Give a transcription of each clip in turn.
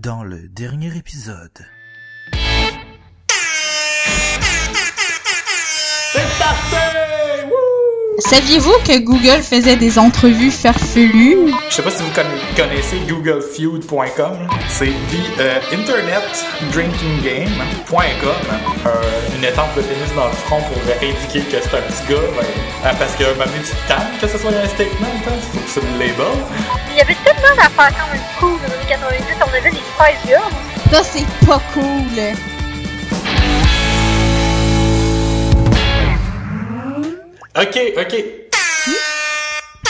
dans le dernier épisode. C'est parti! Saviez-vous que Google faisait des entrevues farfelues? Je sais pas si vous conna- connaissez googlefeud.com. C'est the euh, internetdrinkinggame.com. Euh, une étape de tennis dans le front pour indiquer que c'est un petit gars. ben, euh, parce que maintenant tu te que ce soit un statement, hein, faut que c'est le label. Il y avait tellement d'affaires quand même cool dans les années 90. On avait les Spice Girls. Ça, c'est pas cool. Ok, ok.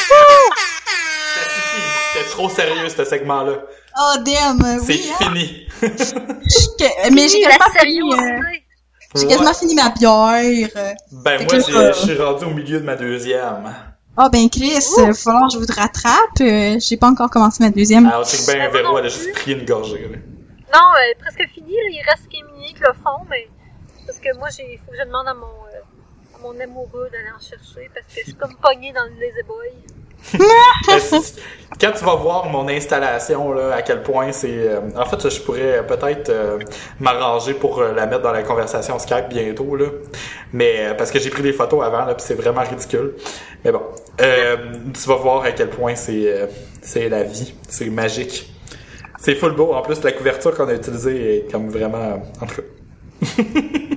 Ça suffit. C'était trop sérieux ce segment-là. Oh, damn, C'est oui. hein. fini. Que- Mais j'ai quasiment, fini, euh, j'ai quasiment fini ma bière. Ben Fait moi, que je suis rendu au milieu de ma deuxième. Ah, ben Chris, il va falloir que je vous rattrape. Euh, j'ai pas encore commencé ma deuxième. Alors, check bien un Moi Véro, non elle a juste pris une gorgée. là. Non, euh, presque fini. là. Il reste Kémy avec le fond, mais parce que moi, il faut que je demande à mon, euh, mon amoureux d'aller en chercher parce que je suis comme pognée dans le lazy boy. Quand tu vas voir mon installation, là, à quel point c'est... euh, en fait, je pourrais peut-être euh, m'arranger pour euh, la mettre dans la conversation Skype bientôt, là. Mais parce que j'ai pris des photos avant, là, puis c'est vraiment ridicule. Mais bon, tu vas voir à quel point c'est c'est la vie. C'est magique. C'est full beau. En plus, la couverture qu'on a utilisée est comme vraiment... En tout cas...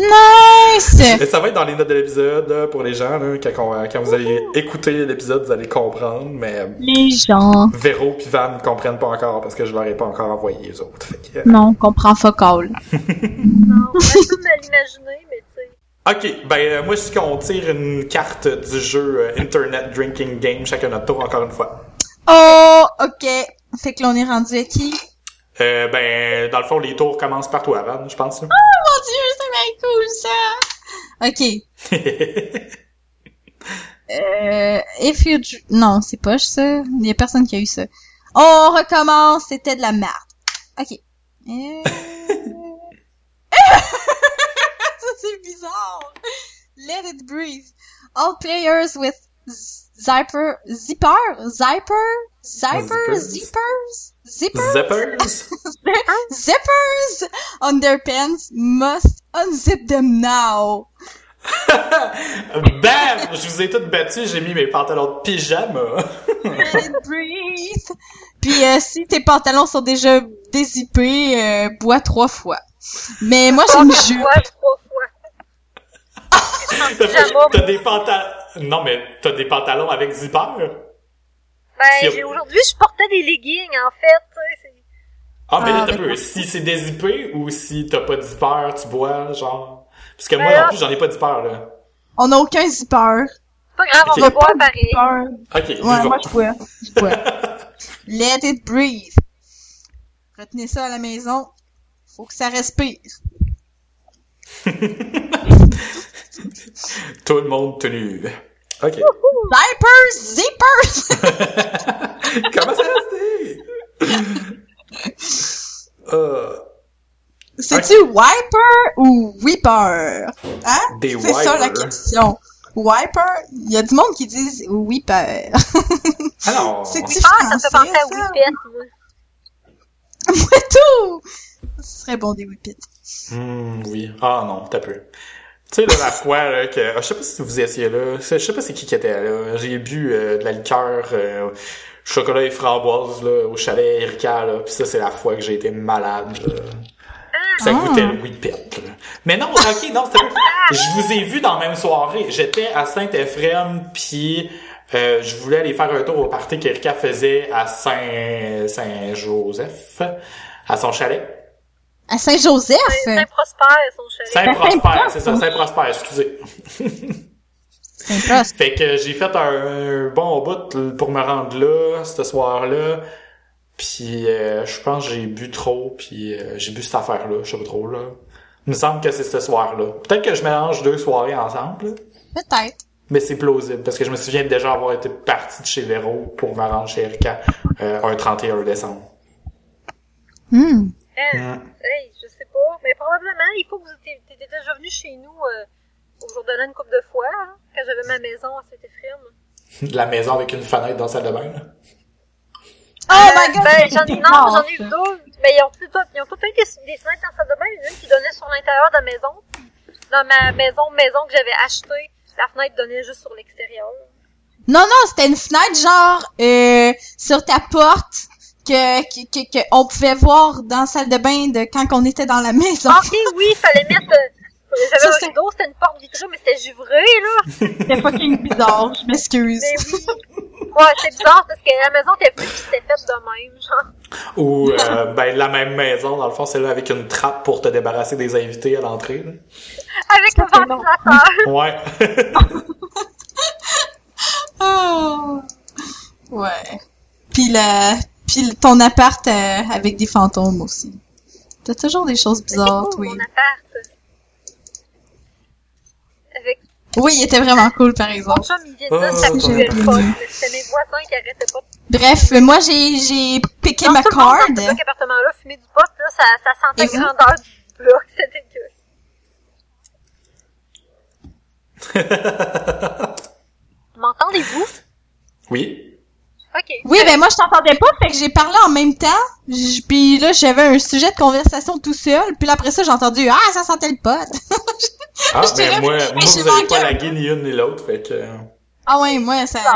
Nice! Et ça va être dans les notes de l'épisode là, pour les gens. Là, quand, quand vous allez écouter l'épisode, vous allez comprendre. Mais euh, Les gens. Véro puis Van ne comprennent pas encore parce que je leur ai pas encore envoyé les autres. Fait que, euh, Non, on comprend focal. Non, on l'imaginer, mais tu sais. Ok, ben euh, moi je dis qu'on tire une carte du jeu euh, Internet Drinking Game chacun notre tour encore une fois. Oh, ok. Fait que là, on est rendu à qui? Euh, ben dans le fond les tours commencent par toi Van, je pense. là. Mon dieu, c'est bien cool, ça! Ok. Euh, if you... Non, c'est poche, ça. Il y a personne qui a eu ça. On recommence, c'était de la merde. Ok. Euh... ça, c'est bizarre. Let it breathe. All players with zipper... Zipper? Zipper? Zipper? Zippers? Zippers? Zippers? Zippers? On their pants must unzip them now. Bam! Je vous ai toutes battu, j'ai mis mes pantalons de pyjama. Let it breathe. Puis euh, si tes pantalons sont déjà dézippés, euh, bois trois fois. Mais moi j'ai une jupe. fois, trois fois. T'as des pantalons... Non mais t'as des pantalons avec zipper? Ben, aujourd'hui, je portais des leggings, en fait, tu sais. c'est- Ah, mais là, Ah, t'as peu. Si c'est dézippé ou si t'as pas de zipper, tu bois, genre. Parce que moi, Ben en là- plus, j'en ai pas de zipper, là. On n'a aucun zipper. C'est pas grave, on va boire pareil. zipper. Ok, Ouais, moi je bois. Je bois. Let it breathe. Retenez ça à la maison. Faut que ça respire. Tout le monde tenu. Ok. Zippers, zippers. Comment ça resté? euh, C'est-tu wiper ou weeper? Hein? Des C'est ça la question. Wiper? Il y a du monde qui disent weeper. alors. C'est-tu Ah, ça me fait penser à? Whippet, moi. Tout! Ce serait bon des whippets. Hmm, oui. Ah non, t'as peu. Tu sais, là, la fois, là, que, ah, je sais pas si vous étiez là, je sais pas c'est qui qui était là, j'ai bu euh, de la liqueur, euh, chocolat et framboise, là, au chalet Erika, là, pis ça, c'est la fois que j'ai été malade, là. Ça Ah. goûtait le whippet, là. Mais non, ok, non, c'était Je vous ai vu dans la même soirée. J'étais à Saint-Ephrem, puis euh, je voulais aller faire un tour au party qu'Erika faisait à Saint- Saint-Joseph, à son chalet. À Saint-Joseph? Saint-Prosper, son chalet. Saint-Prosper, c'est ça, Saint-Prosper, excusez. Saint-Prosper. Fait que j'ai fait un, un bon bout pour me rendre là, ce soir-là. Puis euh, je pense que j'ai bu trop, puis euh, j'ai bu cette affaire-là, je sais pas trop, là. Il me semble que c'est ce soir-là. Peut-être que je mélange deux soirées ensemble, là. Peut-être. mais c'est plausible, parce que je me souviens déjà avoir été parti de chez Véro pour me rendre chez Erika euh, un 31 décembre. Hmm. Hmm. Hey, je sais pas. Mais probablement, il faut que vous étiez déjà venu chez nous euh, au jour de l'an une couple de fois, hein, quand j'avais ma maison à Saint-Éphrem. La maison avec une fenêtre dans la salle de bain, là. Oh my god! Ben, j'en, des non, j'en ai eu deux. Mais ils ont tout, tout- ils ont tout fait des, des fenêtres dans la salle de bain. Une qui donnait sur l'intérieur de la maison. Dans ma maison, maison que j'avais achetée, la fenêtre donnait juste sur l'extérieur. Non, non, c'était une fenêtre genre euh, sur ta porte que, que, que, que on pouvait voir dans la salle de bain de quand on était dans la maison. Ok, oui, il fallait mettre... euh, J'avais un rideau, c'était une porte vitrée, mais c'était givré, là. C'était fucking bizarre, je m'excuse. Mais oui. Ouais, c'est bizarre parce que la maison était plus puis c'était faite de même, genre. Ou euh, ben la même maison, dans le fond, c'est là avec une trappe pour te débarrasser des invités à l'entrée. là. Avec le ventilateur. Ouais. Oh. Ouais. Puis la, puis ton appart euh, avec des fantômes aussi. T'as toujours des choses bizarres, cool, oui. mon appart. Avec Oui, il était vraiment cool, par mon exemple. chum, il vient de que ça C'était mes voisins qui arrêtaient pas Bref, moi, j'ai, j'ai piqué Non, ma card. dans ce bloc appartement-là fumait du pot, là, ça, ça sentait Et vous? grandeur du bloc, c'était dégueu. M'entendez-vous? oui. Ok. Oui, ben moi, je t'entendais pas, fait que j'ai parlé en même temps. Puis là, j'avais un sujet de conversation tout seul. Puis là, après ça, j'ai entendu « Ah, ça sentait le pot! Ah, ben moi, moi vous avez pas lagué ni une ni l'autre, fait que... euh, » Ah ouais, moi, ça, Ça.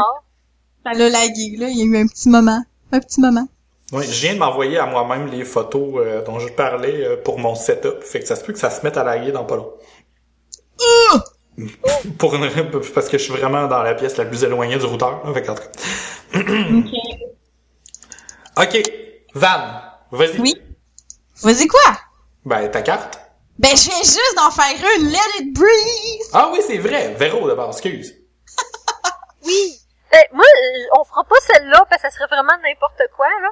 ça l'a lagué, là. Il y a eu un petit moment. Un petit moment. Ouais, je viens de m'envoyer à moi-même les photos euh, dont je parlais euh, pour mon setup, fait que ça se peut que ça se mette à laguer dans pas long. Pour une... parce que je suis vraiment dans la pièce la plus éloignée du routeur, là, fait que en tout cas. Ok, Van, vas-y. Oui. Vas-y, quoi? Ben, ta carte. Ben, je viens juste d'en faire une. Let it breathe! Ah oui, c'est vrai, Véro d'abord, excuse. Oui. Ben, moi, euh, on fera pas celle-là parce que ça serait vraiment n'importe quoi, là.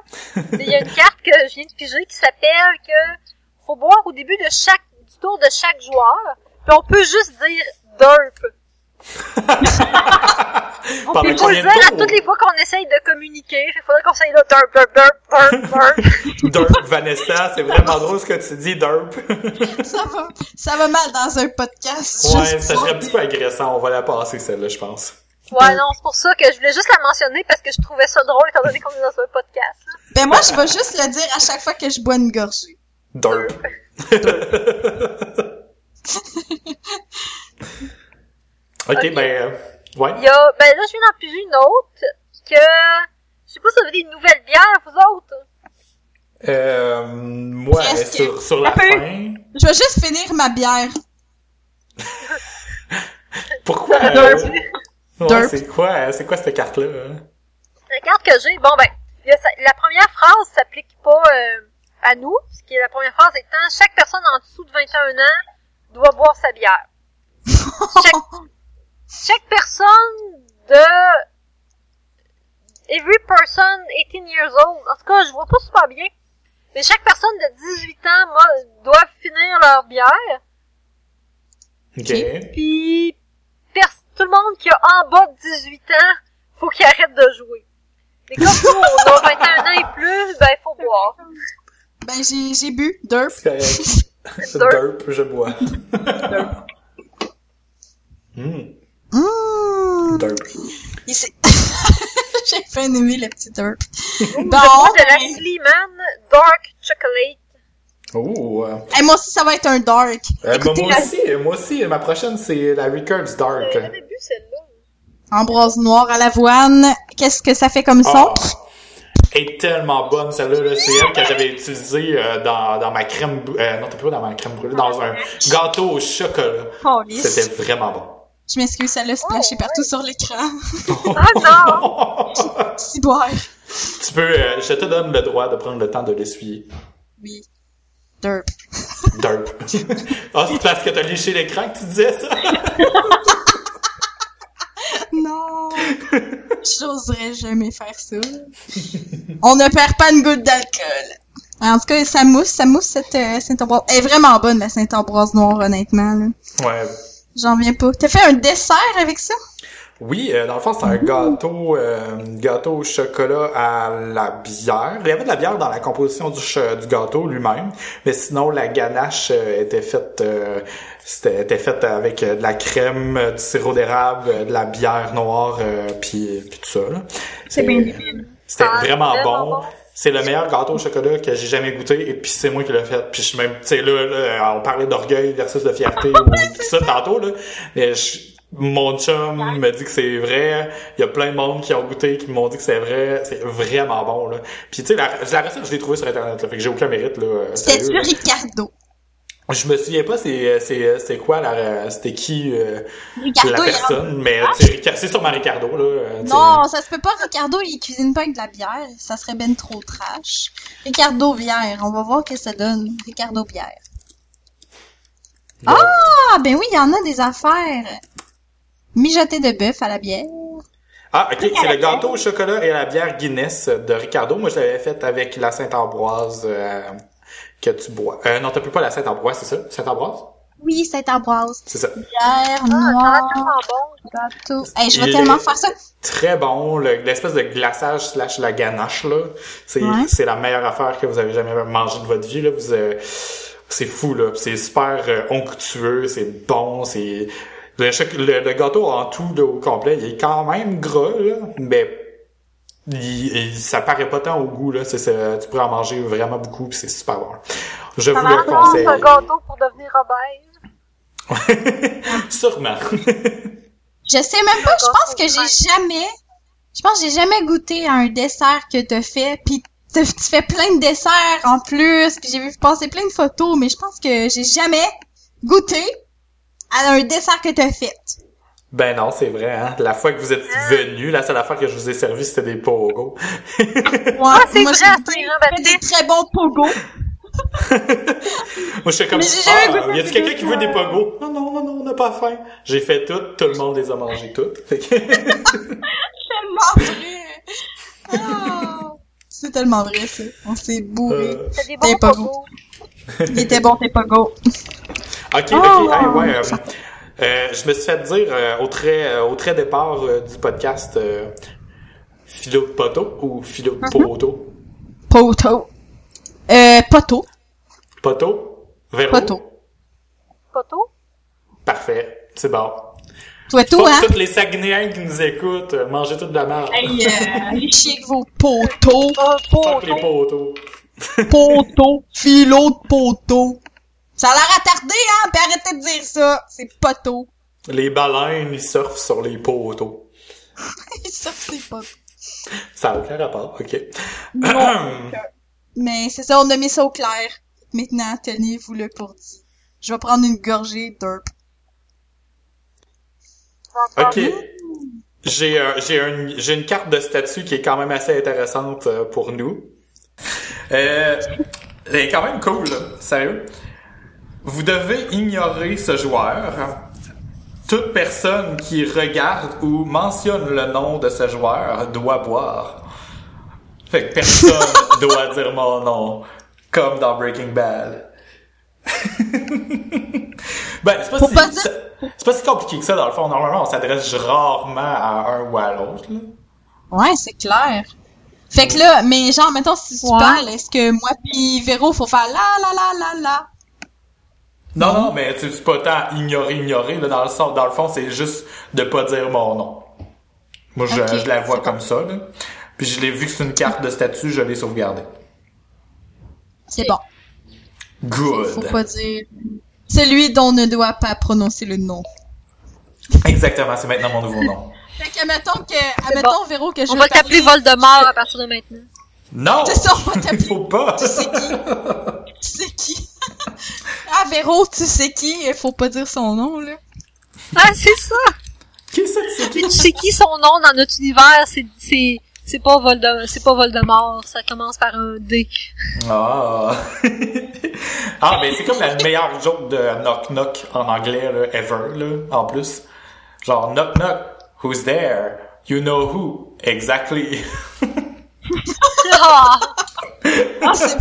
Mais Il y a une carte que je viens de piger qui s'appelle que faut boire au début de chaque, du tour de chaque joueur. Puis on peut juste dire derp. Puis il faut le dire à toutes les fois qu'on essaye de communiquer. Qu'il faudrait qu'on essaye là, derp, derp, derp, derp, derp. Derp, Vanessa, c'est vraiment drôle ce que tu dis, Derp. Ça va, ça va mal dans un podcast. ouais, juste ça serait un petit peu agressant, on va la passer celle-là, je pense. Ouais, non, c'est pour ça que je voulais juste la mentionner parce que je trouvais ça drôle étant donné qu'on est dans un podcast. Ben, moi, je vais juste le dire à chaque fois que je bois une gorgée. Derp. Ok, Ok. ben, euh, ouais. Il y a, ben là, je viens d'en piger une autre que, je sais pas si vous avez des nouvelles bières, vous autres. Euh, moi, sur, sur la fin. Je vais juste finir ma bière. Pourquoi? Euh, ouais, c'est quoi, c'est quoi cette carte-là? hein? La carte que j'ai, bon ben, la première phrase s'applique pas euh, à nous, ce qui est la première phrase étant chaque personne en dessous de 21 ans doit boire sa bière. chaque, chaque personne de every person 18 years old, en tout cas, je vois pas super bien, mais chaque personne de 18 ans moi, doit finir leur bière, Ok. puis pers- tout le monde qui a en bas de 18 ans, faut qu'il arrête de jouer. Mais comme nous, on a 21 ans et plus, ben, il faut boire. Ben, j'ai, j'ai bu. Derp. Derp, je bois. Hmm, Mmh. derp. J'ai fait aimer le petit derp. Bon, de la Sleeman Dark Chocolate. Oh, euh, Hey, moi aussi, ça va être un dark. euh, Écoutez, moi la- aussi, moi aussi, ma prochaine c'est la Records Dark. J'avais bu celle-là. Ambroise noire à l'avoine. Qu'est-ce que ça fait comme son? Est tellement bonne celle-là. là. C'est elle que j'avais utilisée euh, dans, dans ma crème... Euh, non, t'es pas dans ma crème brûlée, dans un gâteau au chocolat. C'était vraiment bon. Je m'excuse, ça l'a splashé Oh, partout sur l'écran. Ah non! Si boire. tu peux... euh, je te donne le droit de prendre le temps de l'essuyer. Oui. Derp. Derp. Ah, c'est parce que t'as léché l'écran que tu disais ça? Non. J'oserais jamais faire ça. On ne perd pas une goutte d'alcool. En tout cas, ça mousse, ça mousse cette euh, Saint-Ambroise. Elle est vraiment bonne, la Saint-Ambroise noire, honnêtement. là. Ouais. J'en viens pas. T'as fait un dessert avec ça? Oui, euh, dans le fond, c'est un gâteau, euh, gâteau au chocolat à la bière. Il y avait de la bière dans la composition du, ch- du gâteau lui-même, mais sinon la ganache euh, était faite, euh, c'était était faite avec euh, de la crème, du sirop d'érable, de la bière noire, euh, puis puis tout ça. là. C'est bien. C'était Ah, vraiment, vraiment bon. bon. C'est le meilleur gâteau au chocolat que j'ai jamais goûté et puis c'est moi qui l'ai fait. Puis je suis même, tu sais là, là, on parlait d'orgueil versus de fierté ou tout ça tantôt là. Mais je- mon chum me dit que c'est vrai. Il y a plein de monde qui ont goûté qui m'ont dit que c'est vrai. C'est vraiment bon là. Puis tu sais la, la recette je l'ai trouvée sur internet là, fait que j'ai aucun mérite là. C'était sur. Ricardo. Je me souviens pas c'est c'est c'est quoi la c'était qui euh, Ricardo, la personne mais c'est sûrement Ricardo là. euh. Non, ça se peut pas. Ricardo, il cuisine pas avec de la bière. Ça serait ben trop trash. Ricardo bière. On va voir que ça donne. Ricardo bière. Ah, ben oui, il y en a des affaires. Mijoté de bœuf à la bière. Ah, ok, c'est le gâteau au chocolat et la bière Guinness de Ricardo. Moi, je l'avais fait avec la Saint-Ambroise euh, que tu bois. Euh, non, t'as plus pas la Saint-Ambroise, c'est ça? Saint-Ambroise? Oui, c'est ambroise. C'est ça. Bière Ah, noire, bon. gâteau. Hey, je vais Il tellement faire ça. Très bon. le- L'espèce de glaçage slash la ganache, là. C'est Ouais. c'est la meilleure affaire que vous avez jamais mangé de votre vie, là. Vous, euh, c'est fou, là. C'est super euh, onctueux, c'est bon, c'est... Le, le, le gâteau en tout, là, au complet, il est quand même gras, là, mais il, il- ça paraît pas tant au goût, là. C'est, c'est- tu pourrais en manger vraiment beaucoup, puis c'est super bon. Je Ça vous le conseille. un gâteau pour devenir obèse. Sûrement. Je sais même pas, je pense que j'ai jamais, je pense que j'ai jamais goûté à un dessert que t'as fait, pis t'as- tu fais plein de desserts en plus, puis j'ai vu passer plein de photos, mais je pense que j'ai jamais goûté à un dessert que t'as fait. Ben non, c'est vrai, hein. La fois que vous êtes venu, la seule affaire que je vous ai servi, c'était des pogo. Ouais, c'est moi, vrai, Saint-Jean-Baptiste. des très bons pogo. Moi, je suis comme, ah, y a-tu quelqu'un qui veut des pogos? Non, non, non, non, on n'a pas faim. J'ai fait tout, tout le monde les a mangés toutes. Que- Tellement vrai. Ah, c'est tellement vrai, ça. On s'est bourré. Euh, C'est des bons pogos. Il était bon, tes pogo. ok, ok, Oh! hey, ouais. euh, euh, je me suis fait dire euh, au très euh, au très départ euh, du podcast euh, philo de poteau ou philo de poteau? Poto. Euh, poto. Poteau? Véro? Poteau. Poteau? Parfait, c'est bon. Toi, tout, hein? tous les Saguenayens qui nous écoutent, euh, mangez toute de la merde. Hey, euh, allez chier avec vos poteaux. Un Fuck les poteau. poteaux. Poteau. Philo de poteau. Ça a l'air attardé, hein? Puis arrêtez de dire ça. C'est poteau. Les baleines, ils surfent sur les poteaux. ça, c'est pas... Ça n'a aucun rapport, ok. Non. Mais c'est ça, on a mis ça au clair. Maintenant, tenez-vous-le pour dit. Je vais prendre une gorgée d'herbe. Ok. J'ai euh, j'ai un- j'ai une carte de statut qui est quand même assez intéressante euh, pour nous. Euh, elle est quand même cool, là. sérieux. Vous devez ignorer ce joueur. Toute personne qui regarde ou mentionne le nom de ce joueur doit boire. Fait que personne doit dire mon nom, comme dans Breaking Bad. ben, c'est pas, si, pas dire- c'est- c'est pas si compliqué que ça, dans le fond. Normalement, on s'adresse rarement à un ou à l'autre. là. Ouais, c'est clair. Fait que là, mais genre, mettons, si tu Ouais. parles, est-ce que moi pis Véro, faut faire la la la la la? Non, non, mais tu- c'est pas tant ignorer, ignorer. Là, dans, le sens, dans le fond, c'est juste de pas dire mon nom. Moi, je, je la vois comme ça. Là. Puis je l'ai vu que c'est une carte de statut, je l'ai sauvegardée. C'est bon. Good. Faut pas dire celui dont on ne doit pas prononcer le nom. Exactement, c'est maintenant mon nouveau nom. Fait que, mettons que, admettons, Véro, que je On va t'appeler parler- Voldemort à partir de maintenant. Non! C'est ça, on va t'appeler. Faut pas! Tu sais qui? Tu sais qui? ah, Véro, tu sais qui? Faut pas dire son nom, là. Ah, c'est ça! Qui c'est que c'est qui? Tu sais qui son nom dans notre univers? C'est, c'est, c'est pas Voldemort, c'est pas Voldemort. Ça commence par un D. Ah! ah, ben c'est comme la meilleure joke de Knock Knock en anglais, là, ever, là, en plus. Genre, Knock Knock, who's there? You know who? Exactly. Ah! Ah, c'est.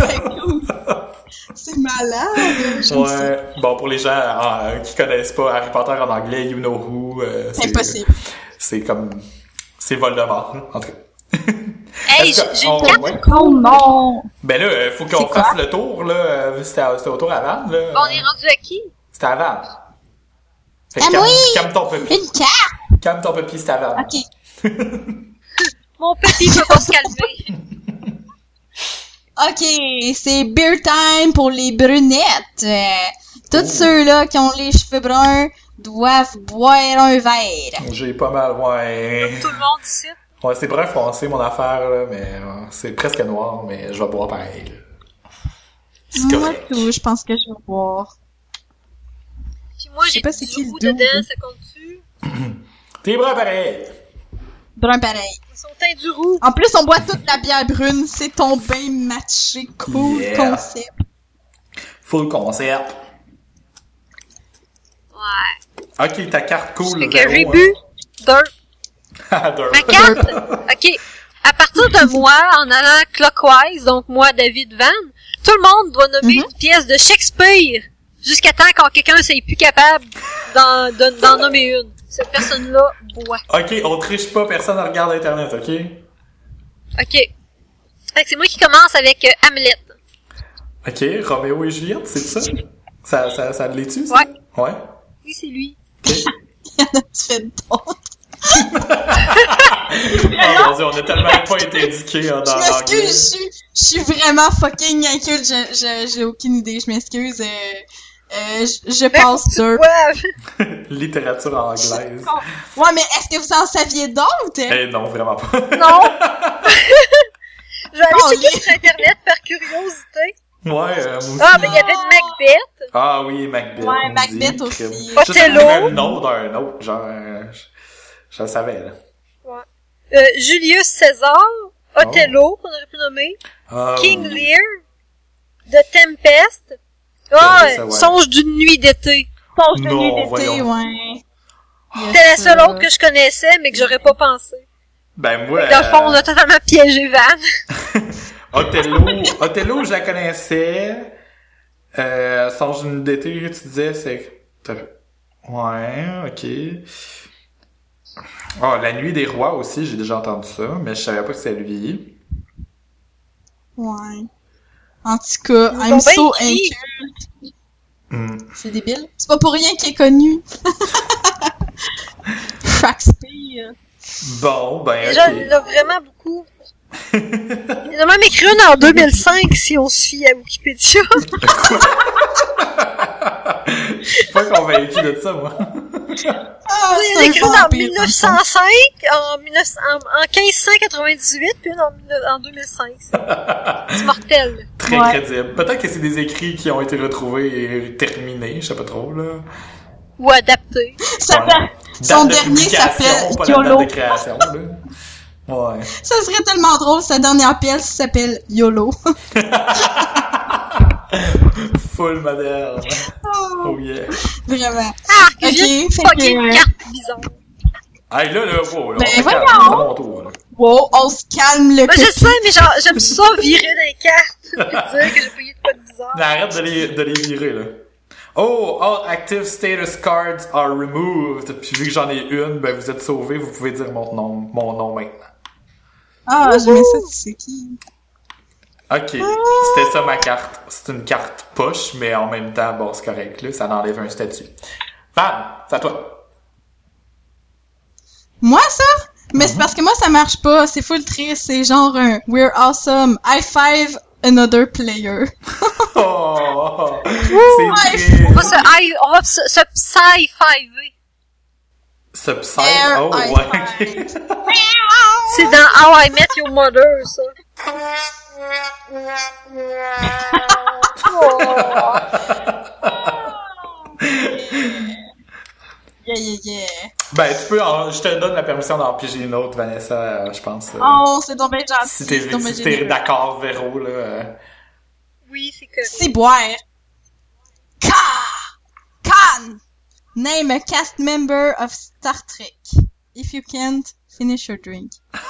C'est malade. Ouais. Bon, pour les gens euh, qui connaissent pas Harry Potter en anglais, you know who. euh, c'est- Impossible. C'est comme. C'est Voldemort, hein, en tout cas. Hey, j'ai une carte. ouais. Oh non! Ben là, euh, faut qu'on fasse le tour, là. euh, C'était au tour à Vannes, là. On est rendu à qui? C'était à Vannes. Fait Ah oui! calme ton papier. Une carte! Calme ton papier, Vannes. Ok. Mon petit peut pas se calmer. Ok, c'est beer time pour les brunettes. Tous Oh. ceux-là qui ont les cheveux bruns doivent boire un verre. J'ai pas mal, ouais. Tout le monde ici. Ouais, c'est brun foncé mon affaire, là, mais euh, c'est presque noir, mais je vais boire pareil. là. Moi tout, je pense que je vais boire. Puis moi, Je sais j'ai pas c'est du qui le dedans, ça compte-tu? T'es brun pareil! Brun pareil. Son teint du roux. En plus, on boit toute la bière brune, c'est ton bain matché, cool Yeah. concept. Full concept. Ouais. Ok, ta carte cool. Fait que j'ai bu. Ah, d'un. Ma carte, ok. À partir de moi, en allant clockwise, donc moi, David Van, tout le monde doit nommer Mhm. une pièce de Shakespeare jusqu'à temps quand quelqu'un n'est plus capable d'en, de- d'en nommer une. Cette personne-là boit. Ok, on triche pas, personne ne regarde internet, ok? Ok. Fait que c'est moi qui commence avec euh, Hamlet. Ok, Roméo et Juliette, c'est ça? Ça, ça, ça l'est-tu, ça? Ouais. Ouais. Oui, c'est lui. Y'en a-tu fait d'autres? Oh mon dieu, on a tellement pas été éduqués hein, dans Je l'anglais. m'excuse, je suis, je suis vraiment fucking inculte, j'ai aucune idée, je m'excuse. Euh, euh, je, je passe deux. Ouais. Littérature anglaise. Ouais, mais est-ce que vous en saviez d'autres? Eh non, vraiment pas. Non. Je vais aller Oh, checker sur Internet par curiosité. Ouais, euh, moi aussi. Ah, mais il y avait Macbeth. Ah oui, Macbeth. Ouais, dit. Macbeth aussi. Othello. même le nom d'un autre, genre, je, je le savais, là. Euh, Julius César. Othello, qu'on aurait pu nommer. Ah, King oui. Lear. The Tempest. Ah, Ouais, ça, ouais. Songe d'une nuit d'été. Songe de nuit d'été, voyons. ouais. C'était la seule autre que je connaissais, mais que j'aurais pas pensé. Ben, moi, Dans le fond, on euh, a totalement piégé Van. Othello, Othello, je la connaissais. Euh, Songe d'une d'été, tu disais, c'est... Ouais, ok. Oh, La Nuit des Rois aussi, j'ai déjà entendu ça, mais je savais pas que c'était lui. Ouais. En tout cas, Ils I'm so inculte. Hmm. C'est débile. C'est pas pour rien qu'il est connu. Shakespeare. Bon, ben, Déjà, il ok. y en a vraiment beaucoup. Il en a même écrit une en 2005, si on se fie à Wikipédia. Je suis pas convaincu de ça, moi. Ah, Il écrit en vampire, 1905, en, 1900 en, en 1598, puis en, en 2005. C'est mortel. Très Ouais. crédible. Peut-être que c'est des écrits qui ont été retrouvés et terminés, je sais pas trop, là. Ou adapté. Ça Ouais. fait- Son de dernier s'appelle YOLO. de création, là. Ouais. Ça serait tellement drôle, sa dernière pièce s'appelle YOLO. Full moderne. Oh yeah. Vraiment. Ah, que Ok, j'ai fait fucké que- une carte bizarre. Hey, là, là, wow, là, Ben, on se voyons. calme, c'est mon tour, là. Wow, on se calme le Moi, je sais, mais genre, j'aime ça virer des cartes. Puis dire que j'ai payé de quoi de bizarre. Mais arrête de les, de les virer, là. Oh, all active status cards are removed. Puis vu que j'en ai une, ben vous êtes sauvés, vous pouvez dire mon nom, mon nom maintenant. Ah, j'aimais ça, tu sais qui? Ok, c'était ça ma carte. C'est une carte poche, mais en même temps, bon, c'est correct, là, ça enlève un statut. Van, c'est à toi. Moi, ça? Mais c'est parce que moi, ça marche pas. C'est full triste. C'est genre un We're awesome. High five another player. Oh, c'est Ouais, triste. On va se, hi- on va se, se psy, Air oh, high ouais, five. ok. C'est dans How I Met Your Mother, ça. Yeah, yeah, yeah. Ben, tu peux, en- je te donne la permission d'en piger une autre, Vanessa, euh, je pense. euh, Oh, c'est donc bien gentil. si t'es si t'es d'accord, Véro, là. euh, Oui, c'est correct. C'est boire. Ka! Can! Name a cast member of Star Trek. If you can't, finish your drink.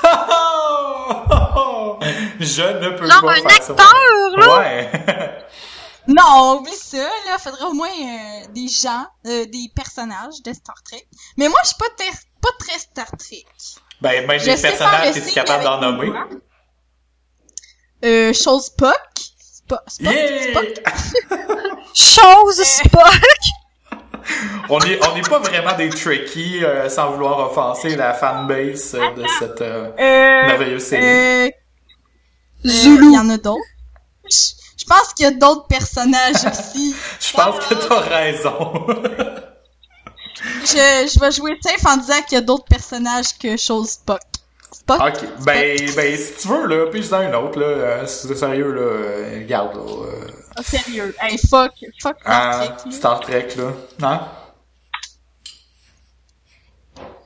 Je ne peux Genre pas un faire ça. acteur, là! Ouais. Non, oublie ça, là. Faudrait au moins euh, des gens, euh, des personnages de Star Trek. Mais moi, je suis pas, pas très Star Trek. ben, même Je les personnages, t'es-tu capable d'en nommer? Euh, chose Spock. Spock, Spock, Yeah! Spock. Chose Spock! On est on n'est pas vraiment des tricky euh, sans vouloir offenser la fanbase euh, de cette euh, Euh, merveilleuse série. euh, Zulu. Il y en a d'autres? Je je pense qu'il y a d'autres personnages aussi. Je pense que t'as raison. Je, je vais jouer safe en disant qu'il y a d'autres personnages que chose Spock. Spock? ok, ben ben si tu veux là, puis un autre là, si c'est sérieux là, regarde là. Euh, Ah, sérieux. Hey, fuck. Fuck ah, Star Trek, là. Star Trek là, hein?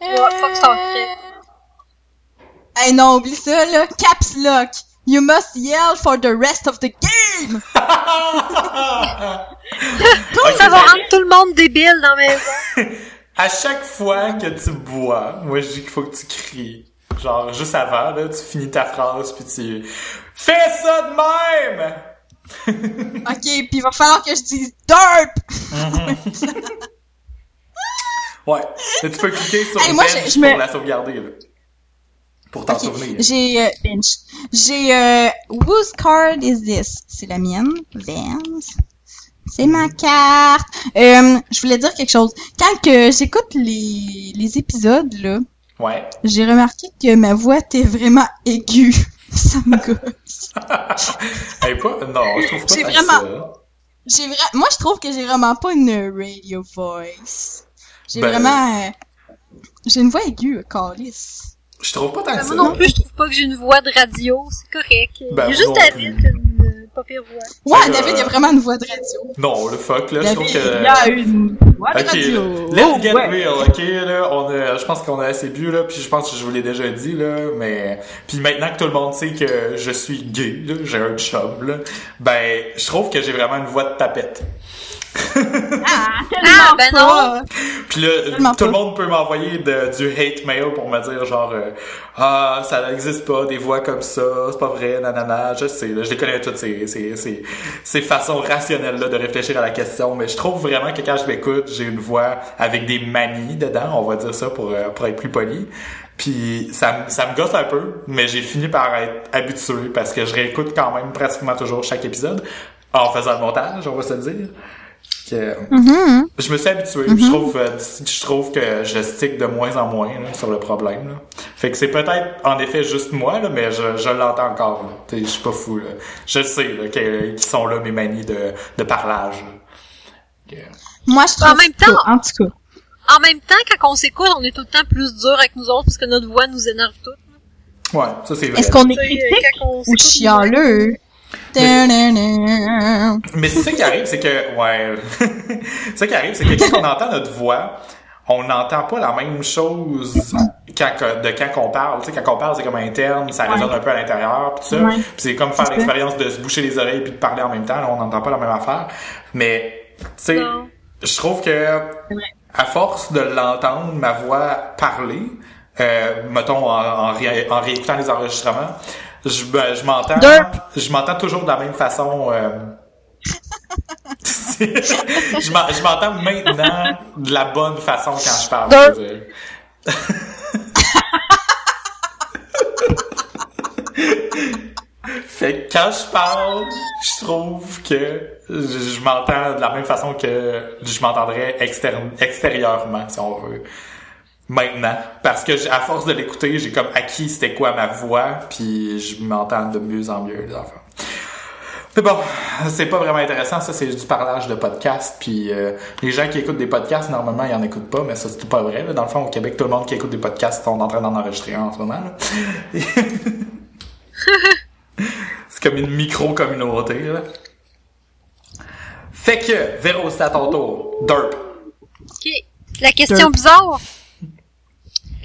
Ouais, fuck Star Trek. Hey, non, oublie ça, là. Caps Lock. You must yell for the rest of the game! Ça va rendre tout le monde débile dans maison. À chaque fois que tu bois, moi je dis qu'il faut que tu cries. Genre juste avant là, tu finis ta phrase puis tu fais ça de même. Ok, pis il va falloir que je dise DERP! Ouais. Mais tu peux cliquer sur Hey, moi, bench je- je me- pour la sauvegarder là. Pour t'en souvenir. J'ai euh, bench. J'ai euh, whose card is this? C'est la mienne? Vance. C'est ma carte. Euh, je voulais dire quelque chose. Quand que j'écoute les, les épisodes là, Ouais. j'ai remarqué que ma voix était vraiment aiguë. Ça me gosse. Non, je trouve pas J'ai vraiment- ça. J'ai vra... Moi, je trouve que j'ai vraiment pas une radio voice. J'ai Ben, vraiment... euh, J'ai une voix aiguë, Calis. Je trouve pas tant que ça. Moi non plus, je trouve pas que j'ai une voix de radio. C'est correct. Ben, Il y a juste une euh, pas pire voix. Ouais, Euh, David, il y a vraiment une voix de radio. Non, le fuck là, je trouve David, que il y a une voix de Ok, radio. let's Oh, get ouais. real, ok, là, on a, je pense qu'on a assez bu, là, puis je pense que je vous l'ai déjà dit, là, mais, puis maintenant que tout le monde sait que je suis gay, là, j'ai un chum, là, ben, je trouve que j'ai vraiment une voix de tapette. Ah, Ah, ben pas. Puis là, Tellement tout le monde peut m'envoyer du hate mail pour me dire genre euh, ah ça n'existe pas des voix comme ça, c'est pas vrai, nanana, je sais, là, je les connais toutes ces ces ces, ces façons rationnelles là de réfléchir à la question, mais je trouve vraiment que quand je m'écoute, j'ai une voix avec des manies dedans, on va dire ça pour euh, pour être plus poli. Puis ça, me- ça me gosse un peu, mais j'ai fini par être habitué parce que je réécoute quand même pratiquement toujours chaque épisode en faisant le montage, on va se le dire. Que, Mhm. je me suis habitué. Je trouve, euh, je trouve que je stick de moins en moins là, sur le problème. Là. Fait que c'est peut-être en effet juste moi, là, mais je, je l'entends encore. Je suis pas fou. Là. Je sais là, que- qui sont là mes manies de, de parlage. Moi, je trouve En même temps- en tout cas. En même temps, quand on s'écoute, on est tout le temps plus dur avec nous autres parce que notre voix nous énerve toutes. Ouais, ça c'est vrai. Est-ce qu'on est critique on ou chialeux? Ta-da-da. Mais c'est ça qui arrive, c'est que ouais, c'est ça qui arrive, c'est que quand on entend notre voix, on n'entend pas la même chose quand de quand qu'on parle. Tu sais, quand on parle, c'est comme interne, ça résonne un peu à l'intérieur, pis tout ça. Ouais. Puis c'est comme faire l'expérience de se boucher les oreilles puis de parler en même temps. Là, on n'entend pas la même affaire. Mais tu sais, je trouve que à force de l'entendre, ma voix parler, euh, mettons en, en, ré- en réécoutant les enregistrements, je, me- je m'entends, je m'entends toujours de la même façon. euh, je m'en- je m'entends maintenant de la bonne façon quand je parle. Je veux dire. Fait que quand je parle, je trouve que je, je m'entends de la même façon que je m'entendrais externe- extérieurement, si on veut. Maintenant. Parce que à force de l'écouter, j'ai comme acquis c'était quoi ma voix, puis je m'entends de mieux en mieux, les enfants. Mais bon, c'est pas vraiment intéressant, ça c'est du parlage de podcast, puis euh, les gens qui écoutent des podcasts, normalement, ils en écoutent pas, mais ça c'est pas vrai. là. Dans le fond, au Québec, tout le monde qui écoute des podcasts sont en train d'en enregistrer un en ce moment. c'est comme une micro-communauté. là. Fait que, Véro, c'est à ton tour. Derp. Ok. La question bizarre.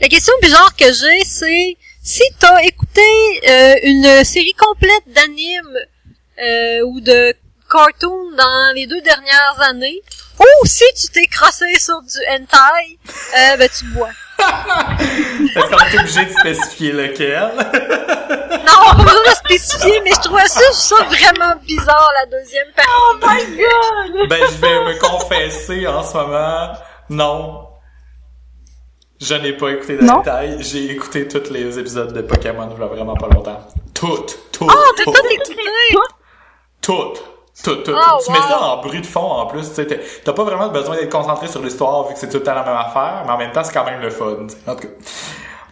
La question bizarre que j'ai, c'est si t'as écouté euh, une série complète d'animes euh, ou de cartoons dans les deux dernières années, ou si tu t'es crossé sur du hentai, euh, ben tu bois. Est-ce qu'on est obligé de spécifier lequel? Non, on va pas besoin de spécifier, mais je trouvais ça, ça vraiment bizarre la deuxième partie. Oh my god! Ben, je vais me confesser en ce moment. Non. Je n'ai pas écouté de hentai. J'ai écouté tous les épisodes de Pokémon il y a vraiment pas longtemps. Toutes, toutes, Oh, t'as toutes, tout écouté! toutes. T'as- t'as- Oh, tu mets ça en bruit de fond en plus. t'as- pas vraiment besoin d'être concentré sur l'histoire vu que c'est tout le temps la même affaire, mais en même temps, c'est quand même le fun. tu sais. En tout cas.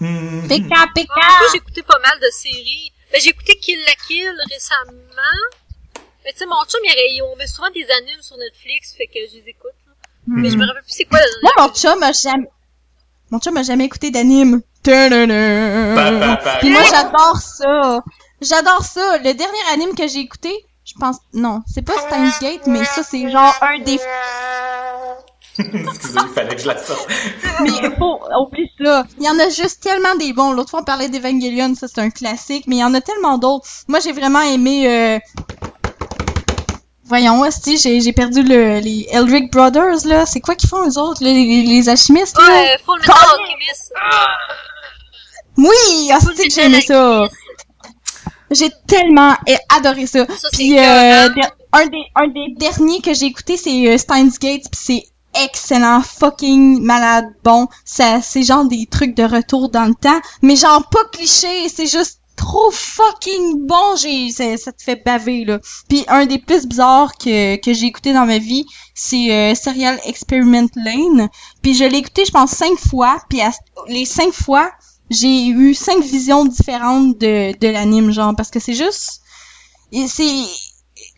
Hmm. Pika, Moi, pika! j'ai écouté pas mal de séries. Ben, j'ai écouté Kill la Kill récemment. Mais tu sais, mon chum, il on met souvent des animes sur Netflix, fait que je les écoute. Mais je me rappelle plus c'est quoi Moi, mon chum a jamais... Mon chum a jamais écouté d'anime. Puis moi, j'adore ça. J'adore ça. Le dernier anime que j'ai écouté, je pense... Non, c'est pas Steins Gate, mais ça, c'est genre un des... Excusez, il fallait que je la sorte. Mais faut... Oublie ça. Il y en a juste tellement des bons. L'autre fois, on parlait d'Evangelion, ça, c'est un classique. Mais il y en a tellement d'autres. Moi, j'ai vraiment aimé... Euh... Voyons, esti, j'ai j'ai perdu le, les Eldrick Brothers, là. C'est quoi qu'ils font, eux autres, les, les, les alchimistes, là? Ouais, Full Metal Alchemist. Oui! Ah, c'est que Metal j'ai aimé ça! J'ai tellement adoré ça. Puis euh, un des un des derniers que j'ai écouté c'est euh, Steins Gate puis c'est excellent, fucking malade, bon. Ça c'est genre des trucs de retour dans le temps, mais genre pas cliché, c'est juste trop fucking bon, j'ai ça, te fait baver là. Puis un des plus bizarres que que j'ai écouté dans ma vie, c'est euh, Serial Experiment Lane. Puis je l'ai écouté je pense cinq fois, puis les cinq fois j'ai eu cinq visions différentes de, de l'anime, genre, parce que c'est juste... C'est...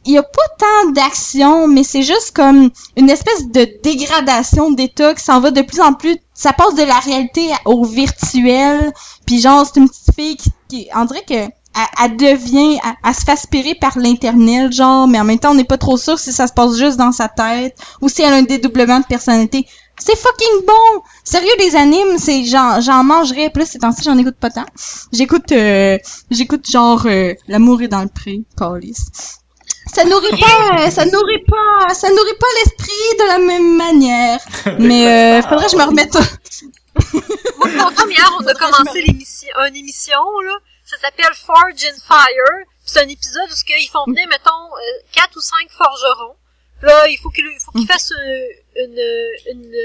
Il y a pas tant d'action, mais c'est juste comme une espèce de dégradation d'état qui s'en va de plus en plus... Ça passe de la réalité au virtuel, puis genre, c'est une petite fille qui... qui on dirait que... Elle, elle devient, elle, elle se fait aspirer par l'internet, genre, mais en même temps, on n'est pas trop sûr si ça se passe juste dans sa tête ou si elle a un dédoublement de personnalité. C'est fucking bon! Sérieux, les animes, c'est j'en j'en mangerais plus ces temps-ci, j'en écoute pas tant. J'écoute euh, j'écoute genre euh, L'amour est dans le pré, Callis. Ça nourrit pas, ça nourrit pas, ça nourrit pas l'esprit de la même manière. Mais euh, faudrait que je me remette. Moi, mon hier, on a commencé l'émission, une émission, là. Ça s'appelle Forge in Fire. C'est un épisode où ils font venir, mettons, euh, quatre ou cinq forgerons. Là, il faut qu'ils qu'ils fassent une, une,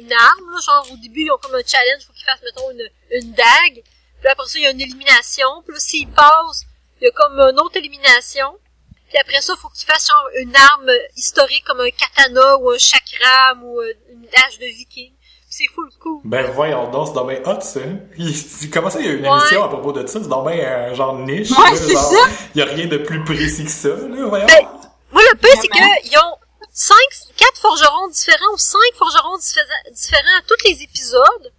une arme, là, genre au début, ils ont comme un challenge, il faut qu'ils fassent, mettons, une, une dague. Puis après ça, il y a une élimination. Puis là, s'ils passent, il y a comme une autre élimination. Puis après ça, il faut qu'ils fassent genre une arme historique comme un katana ou un chakram ou euh, une hache de viking. C'est full cool. Ben voyons donc, c'est donc bien hot ça. Il- Comment ça, il y a une Ouais. émission à propos de ça? C'est donc bien un genre niche. Ouais, là, c'est genre, ça. Il y a rien de plus précis que ça, là, voyons. Ben, Moi, le pire, c'est qu'ils ont cinq, quatre forgerons différents ou cinq forgerons diffé- différents à tous les épisodes.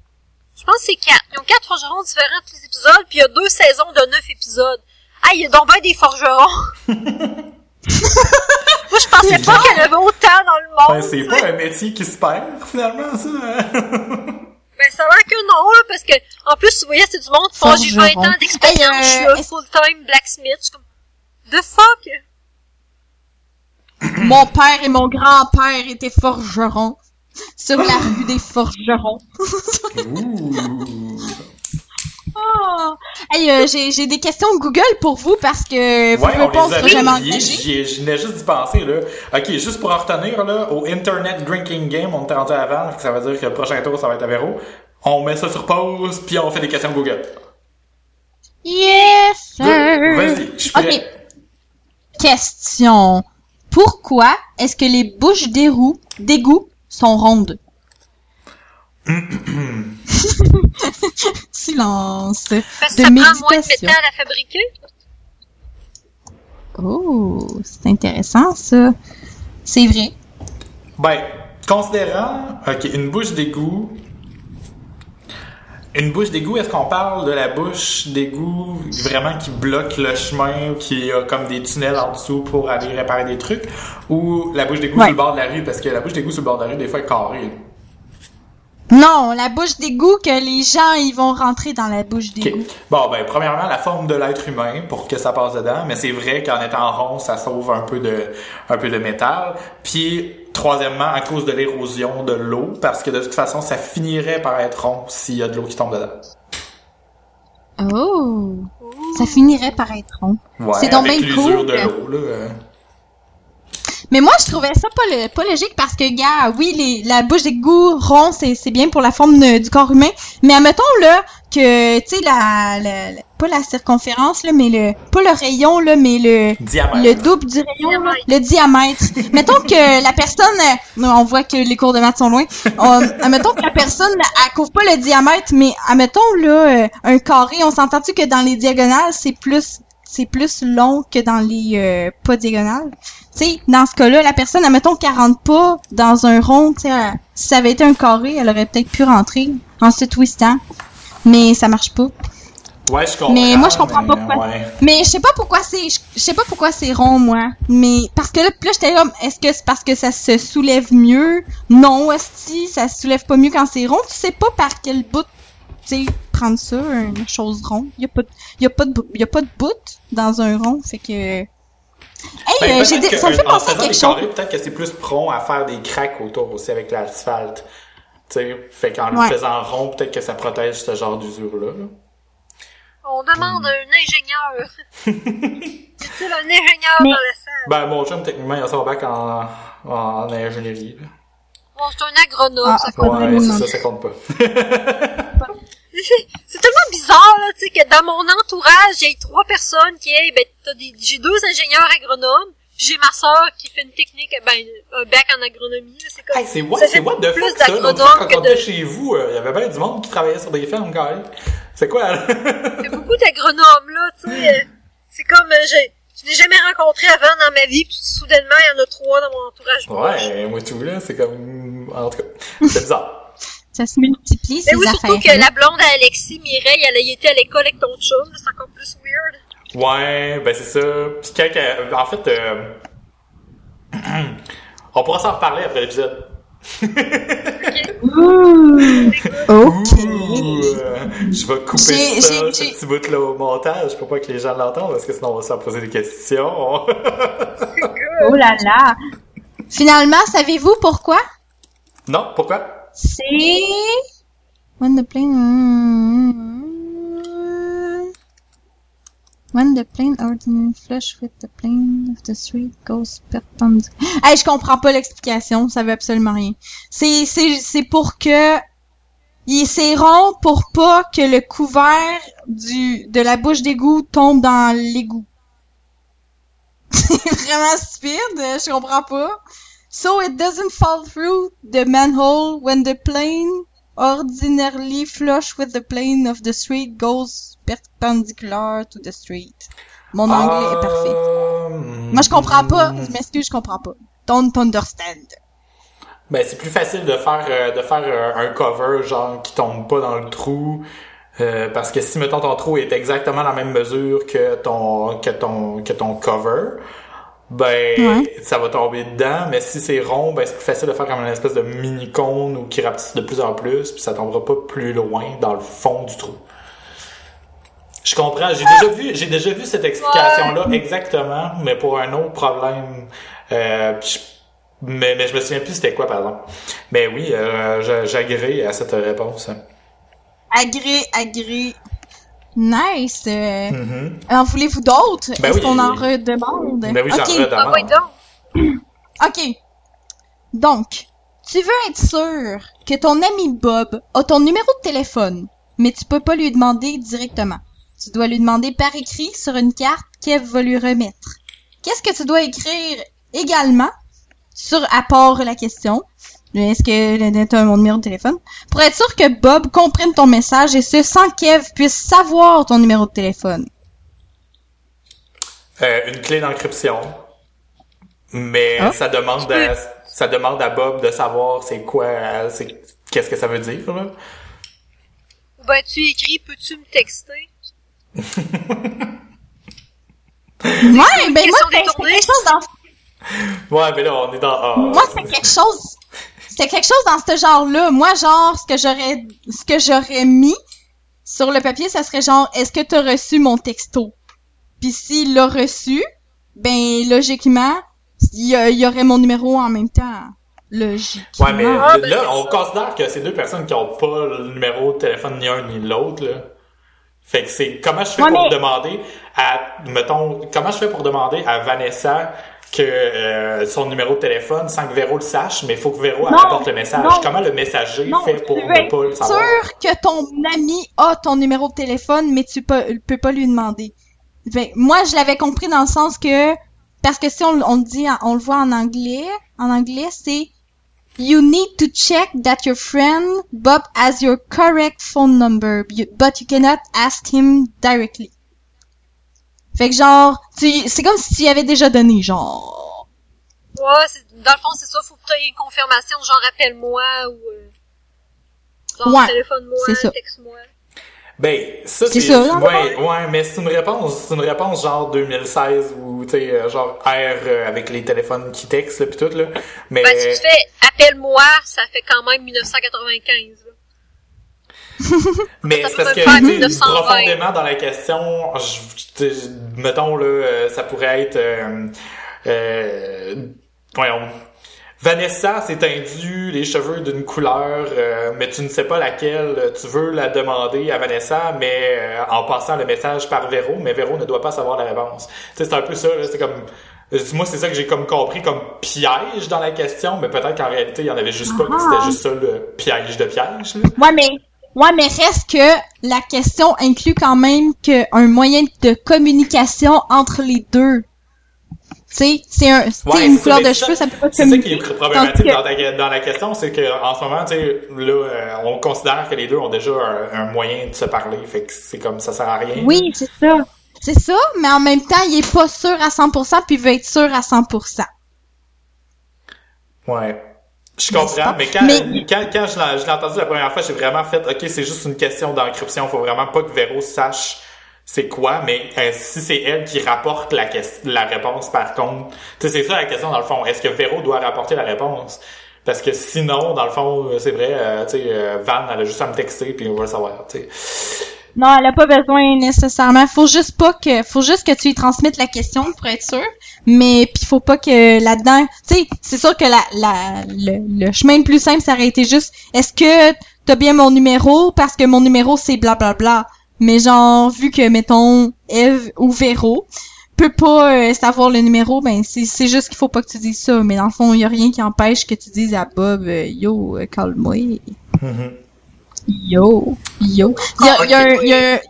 Je pense que c'est quatre. Ils ont quatre forgerons différents à tous les épisodes, puis il y a deux saisons de neuf épisodes. Ah, il y a donc bien des forgerons. Moi, je pensais pas qu'il y en avait autant dans le monde. Ben, c'est pas un métier qui se perd, finalement, ça. Ben, ça a l'air que non, là, parce que, en plus, tu voyais, c'est du monde qui font, j'ai 20 Forgeron. ans d'expérience, Hey, je suis euh, un full-time blacksmith. Je suis comme, the fuck? Mon père et mon grand-père étaient forgerons sur la rue des forgerons. Ouh. Oh. Hey, euh, j'ai j'ai des questions Google pour vous parce que vous Ouais, a sera jamais engagé. Je venais juste d'y penser, là. Ok, juste pour en retenir, là, au Internet Drinking Game, on était rendu avant, ça veut dire que le prochain tour, ça va être à Véro. On met ça sur pause, puis on fait des questions Google. Yes, sir. Vas-y, je suis prêt. Ok. Question. Pourquoi est-ce que les bouches d'égout, d'égout sont rondes? Silence. Parce que ça prend moins de méditation. métal à fabriquer? Oh, c'est intéressant ça. C'est vrai. Ben, considérant, ok, une bouche d'égout. Une bouche d'égout, est-ce qu'on parle de la bouche d'égout vraiment qui bloque le chemin, qui a comme des tunnels en dessous pour aller réparer des trucs, ou la bouche d'égout Ouais. sur le bord de la rue, parce que la bouche d'égout sur le bord de la rue, des fois, est carrée. Non, la bouche d'égout que les gens ils vont rentrer dans la bouche d'égout. Bon, ben, premièrement, la forme de l'être humain pour que ça passe dedans, mais c'est vrai qu'en étant rond, ça sauve un peu de, un peu de métal. Puis, troisièmement, à cause de l'érosion de l'eau, parce que de toute façon, ça finirait par être rond s'il y a de l'eau qui tombe dedans. Oh, ça finirait par être rond. Ouais, C'est donc avec bien l'usure cool de l'eau, là. Euh. Mais moi, je trouvais ça pas, le- pas logique parce que, gars, oui, les, la bouche d'égout rond, c'est, c'est bien pour la forme de- du corps humain. Mais admettons, là, que, tu sais, la, la, la- pas la circonférence, là, mais le, pas le rayon, là, mais le, Diamètre. le double du rayon, là, le diamètre. mettons que la personne, euh, on voit que les cours de maths sont loin. On, admettons que la personne, elle couvre pas le diamètre, mais admettons là, euh, un carré, on s'entend-tu que dans les diagonales, c'est plus, c'est plus long que dans les euh, pas diagonales. Tu sais, dans ce cas-là, la personne, admettons qu'elle rentre pas dans un rond, tu sais, elle- si ça avait été un carré, elle aurait peut-être pu rentrer en se twistant. Mais ça marche pas. Ouais, je comprends. Mais moi, je comprends pas mais pourquoi. ouais. Mais je sais pas pourquoi c'est je sais pas pourquoi c'est rond moi, mais parce que là, là j'étais comme est-ce que c'est parce que ça se soulève mieux? Non, si ça se soulève pas mieux quand c'est rond, tu sais pas par quel bout tu sais prendre ça une chose ronde. Il y a pas de y a pas de bout- y a pas de bout dans un rond, fait que Hey, Ben, euh, j'ai ça me fait en penser à quelque chose. peut-être que c'est plus prompt à faire des cracks autour aussi avec l'asphalte. Tu sais, fait qu'en Ouais. le faisant rond, peut-être que ça protège ce genre d'usure-là. là. On demande à un ingénieur. C'est un ingénieur Mais- dans la salle. Ben, mon chum, techniquement, il a son bac en, en ingénierie. là. Bon, c'est un agronome, Ah, ça Pas de Ouais, c'est ça, ça compte pas. C'est tellement bizarre, là, tu sais, que dans mon entourage, il y a trois personnes qui, hey, ben, t'as des, j'ai deux ingénieurs agronomes, puis j'ai ma sœur qui fait une technique, ben, un bac en agronomie, c'est comme, Hey, c'est what, c'est what de plus fuck ça? L'autre d'agronome fois, quand que on était de- chez vous, euh, il y avait bien du monde qui travaillait sur des fermes quand même. C'est quoi, là? il y a beaucoup d'agronomes, là, tu sais, euh, c'est comme, euh, j'ai, je l'ai jamais rencontré avant dans ma vie, puis soudainement, il y en a trois dans mon entourage. Ouais, moi tout, là, c'est comme... En tout cas, c'est bizarre. Ça se multiplie ces Mais oui, surtout que la blonde à Alexis, Mireille, elle a été à l'école avec ton chum, c'est encore plus weird. Ouais, ben c'est ça. Puis quand, en fait, euh, on pourra s'en reparler après l'épisode. Ouh. OK. Ouh, euh, je vais couper ça, ce petit bout-là au montage pour pas que les gens l'entendent, parce que sinon on va se faire poser des questions. Oh là là. Finalement, savez-vous pourquoi? Non, pourquoi? C'est when the plane when the plane ordinary flush with the plane of the street goes perpendicular. Hey, je comprends pas l'explication, ça veut absolument rien. C'est c'est c'est pour que c'est rond pour pas que le couvert du de la bouche d'égout tombe dans l'égout. C'est vraiment stupide, je comprends pas. So it doesn't fall through the manhole when the plane ordinarily flush with the plane of the street goes perpendicular to the street. Mon anglais est parfait. Euh, Moi, je comprends pas. Je m'excuse, je comprends pas. Don't understand. Ben, c'est plus facile de faire euh, de faire euh, un cover genre qui tombe pas dans le trou euh, parce que si mettons ton trou est exactement la même mesure que ton que ton que ton cover ben Ouais. ça va tomber dedans mais si c'est rond ben c'est plus facile de faire comme une espèce de mini cône ou qui rapetisse de plus en plus puis ça tombera pas plus loin dans le fond du trou. Je comprends, j'ai déjà vu j'ai déjà vu cette explication là exactement mais pour un autre problème euh, je mais, mais je me souviens plus c'était quoi, par exemple. Mais oui, euh, j'a- j'agrée à cette réponse. Agré, agré. Nice. Euh, Mhm. En voulez-vous d'autres? Ben Est-ce oui. qu'on en redemande? Ben oui, j'en Ok. redemande. Ah, donc. OK. Donc, tu veux être sûr que ton ami Bob a ton numéro de téléphone, mais tu peux pas lui demander directement. Tu dois lui demander par écrit sur une carte qu'Eve va lui remettre. Qu'est-ce que tu dois écrire également sur à part la question? Est-ce que tu as mon numéro de téléphone? Pour être sûr que Bob comprenne ton message et ce sans qu'Eve puisse savoir ton numéro de téléphone. Euh, une clé d'encryption. Mais Ah. ça demande à, ça demande à Bob de savoir c'est quoi, euh, c'est, qu'est-ce que ça veut dire, là. Ben, tu écris, peux-tu me texter? Ouais, ben moi c'était détournée. quelque chose dans Ouais, mais là, on est dans, Moi, c'est quelque chose. C'était quelque chose dans ce genre-là. Moi, genre, ce que j'aurais, ce que j'aurais mis sur le papier, ça serait genre, est-ce que t'as reçu mon texto? Puis s'il l'a reçu, ben, logiquement, il y, aurait mon numéro en même temps. Logiquement. Ouais, mais Ah, ben, là, c'est on ça. considère que c'est deux personnes qui ont pas le numéro de téléphone ni un ni l'autre, là. Fait que c'est comment je fais Ouais, pour mais- demander à, mettons, comment je fais pour demander à Vanessa que euh, son numéro de téléphone sans que Véro le sache, mais il faut que Véro Non, apporte le message. non. Comment le messager Non, fait pour ne pas le savoir? sûr que ton ami a ton numéro de téléphone, mais tu peux, peux pas lui demander. Fait, moi, je l'avais compris dans le sens que, parce que si on, on le dit, on le voit en anglais, en anglais, c'est You need to check that your friend Bob has your correct phone number, but you cannot ask him directly. Fait que genre, tu- c'est comme si tu y avais déjà donné, genre. Ouais, c'est- dans le fond, c'est ça, faut que tu aies une confirmation, genre rappelle-moi ou euh, genre Ouais, téléphone-moi, c'est ça. texte-moi. Ben, ça, C'est c'est. ça, ouais, ouais, mais c'est une réponse, c'est une réponse genre 2016 ou, tu sais, euh, genre R euh, avec les téléphones qui textent, là, pis tout, là. Mais. Ben, si tu fais appelle-moi, ça fait quand même 1995. Là. Mais c'est parce que, faire tu sais, 1920. profondément dans la question, je, je- mettons, là, euh, ça pourrait être, euh, euh, voyons, Vanessa s'est teindu les cheveux d'une couleur, euh, mais tu ne sais pas laquelle. Tu veux la demander à Vanessa, mais euh, en passant le message par Véro, mais Véro ne doit pas savoir la réponse. C'est un peu ça, c'est comme... euh, Moi, c'est ça que j'ai comme compris comme piège dans la question, mais peut-être qu'en réalité, il y en avait juste pas, que Ah. c'était juste ça, le piège de piège, là. Ouais, mais, ouais, mais reste que la question inclut quand même que un moyen de communication entre les deux. Tu sais, c'est un, Ouais, une couleur ça, de ça- cheveux, ça peut pas C'est ça qui est problématique dans, ta- dans la question, c'est que en ce moment, tu sais, là, euh, on considère que les deux ont déjà un, un moyen de se parler, fait que c'est comme ça sert à rien. Oui, c'est ça. C'est ça, mais en même temps, il est pas sûr à 100% puis il veut être sûr à 100%. Ouais. Je comprends, mais quand, mais- quand, quand je l'ai je l'ai entendu la première fois, j'ai vraiment fait, ok, c'est juste une question d'encryption, faut vraiment pas que Véro sache c'est quoi, mais euh, si c'est elle qui rapporte la, ques- la réponse par contre, tu sais, c'est ça la question dans le fond, est-ce que Véro doit rapporter la réponse? Parce que sinon, dans le fond, euh, c'est vrai, euh, tu sais, euh, Van, elle a juste à me texter puis on va le savoir, tu sais. Non, elle a pas besoin nécessairement. Faut juste pas que, faut juste que tu lui transmettes la question pour être sûr. Mais puis faut pas que là-dedans, tu sais, c'est sûr que la, la, le, le chemin le plus simple, ça aurait été juste, est-ce que t'as bien mon numéro? Parce que mon numéro c'est blablabla. Mais genre vu que mettons Eve ou Véro peut pas euh, savoir le numéro, ben c'est juste qu'il faut pas que tu dises ça. Mais dans le fond, y a rien qui empêche que tu dises à Bob, euh, yo, euh, calme-moi. Yo, yo. Il y a, Ah, il y a il y a-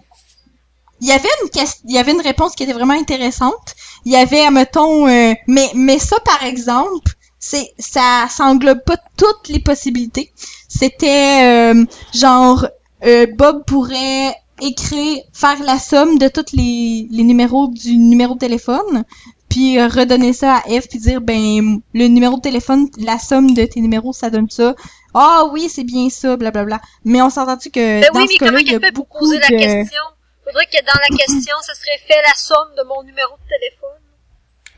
il y avait une question, il y avait une réponse qui était vraiment intéressante. Il y avait, mettons, euh, mais mais ça par exemple, c'est ça, ça englobe pas toutes les possibilités. C'était euh, genre euh, Bob pourrait écrire, faire la somme de tous les, les numéros du numéro de téléphone, puis euh, redonner ça à Eve puis dire ben le numéro de téléphone, la somme de tes numéros, ça donne ça. Ah oui, c'est bien ça, blablabla. Mais on s'entend-tu que Ben dans oui, ce mais comment il y a qu'elle fait pour beaucoup poser la de... question? Faudrait que dans la question, ça serait fait la somme de mon numéro de téléphone.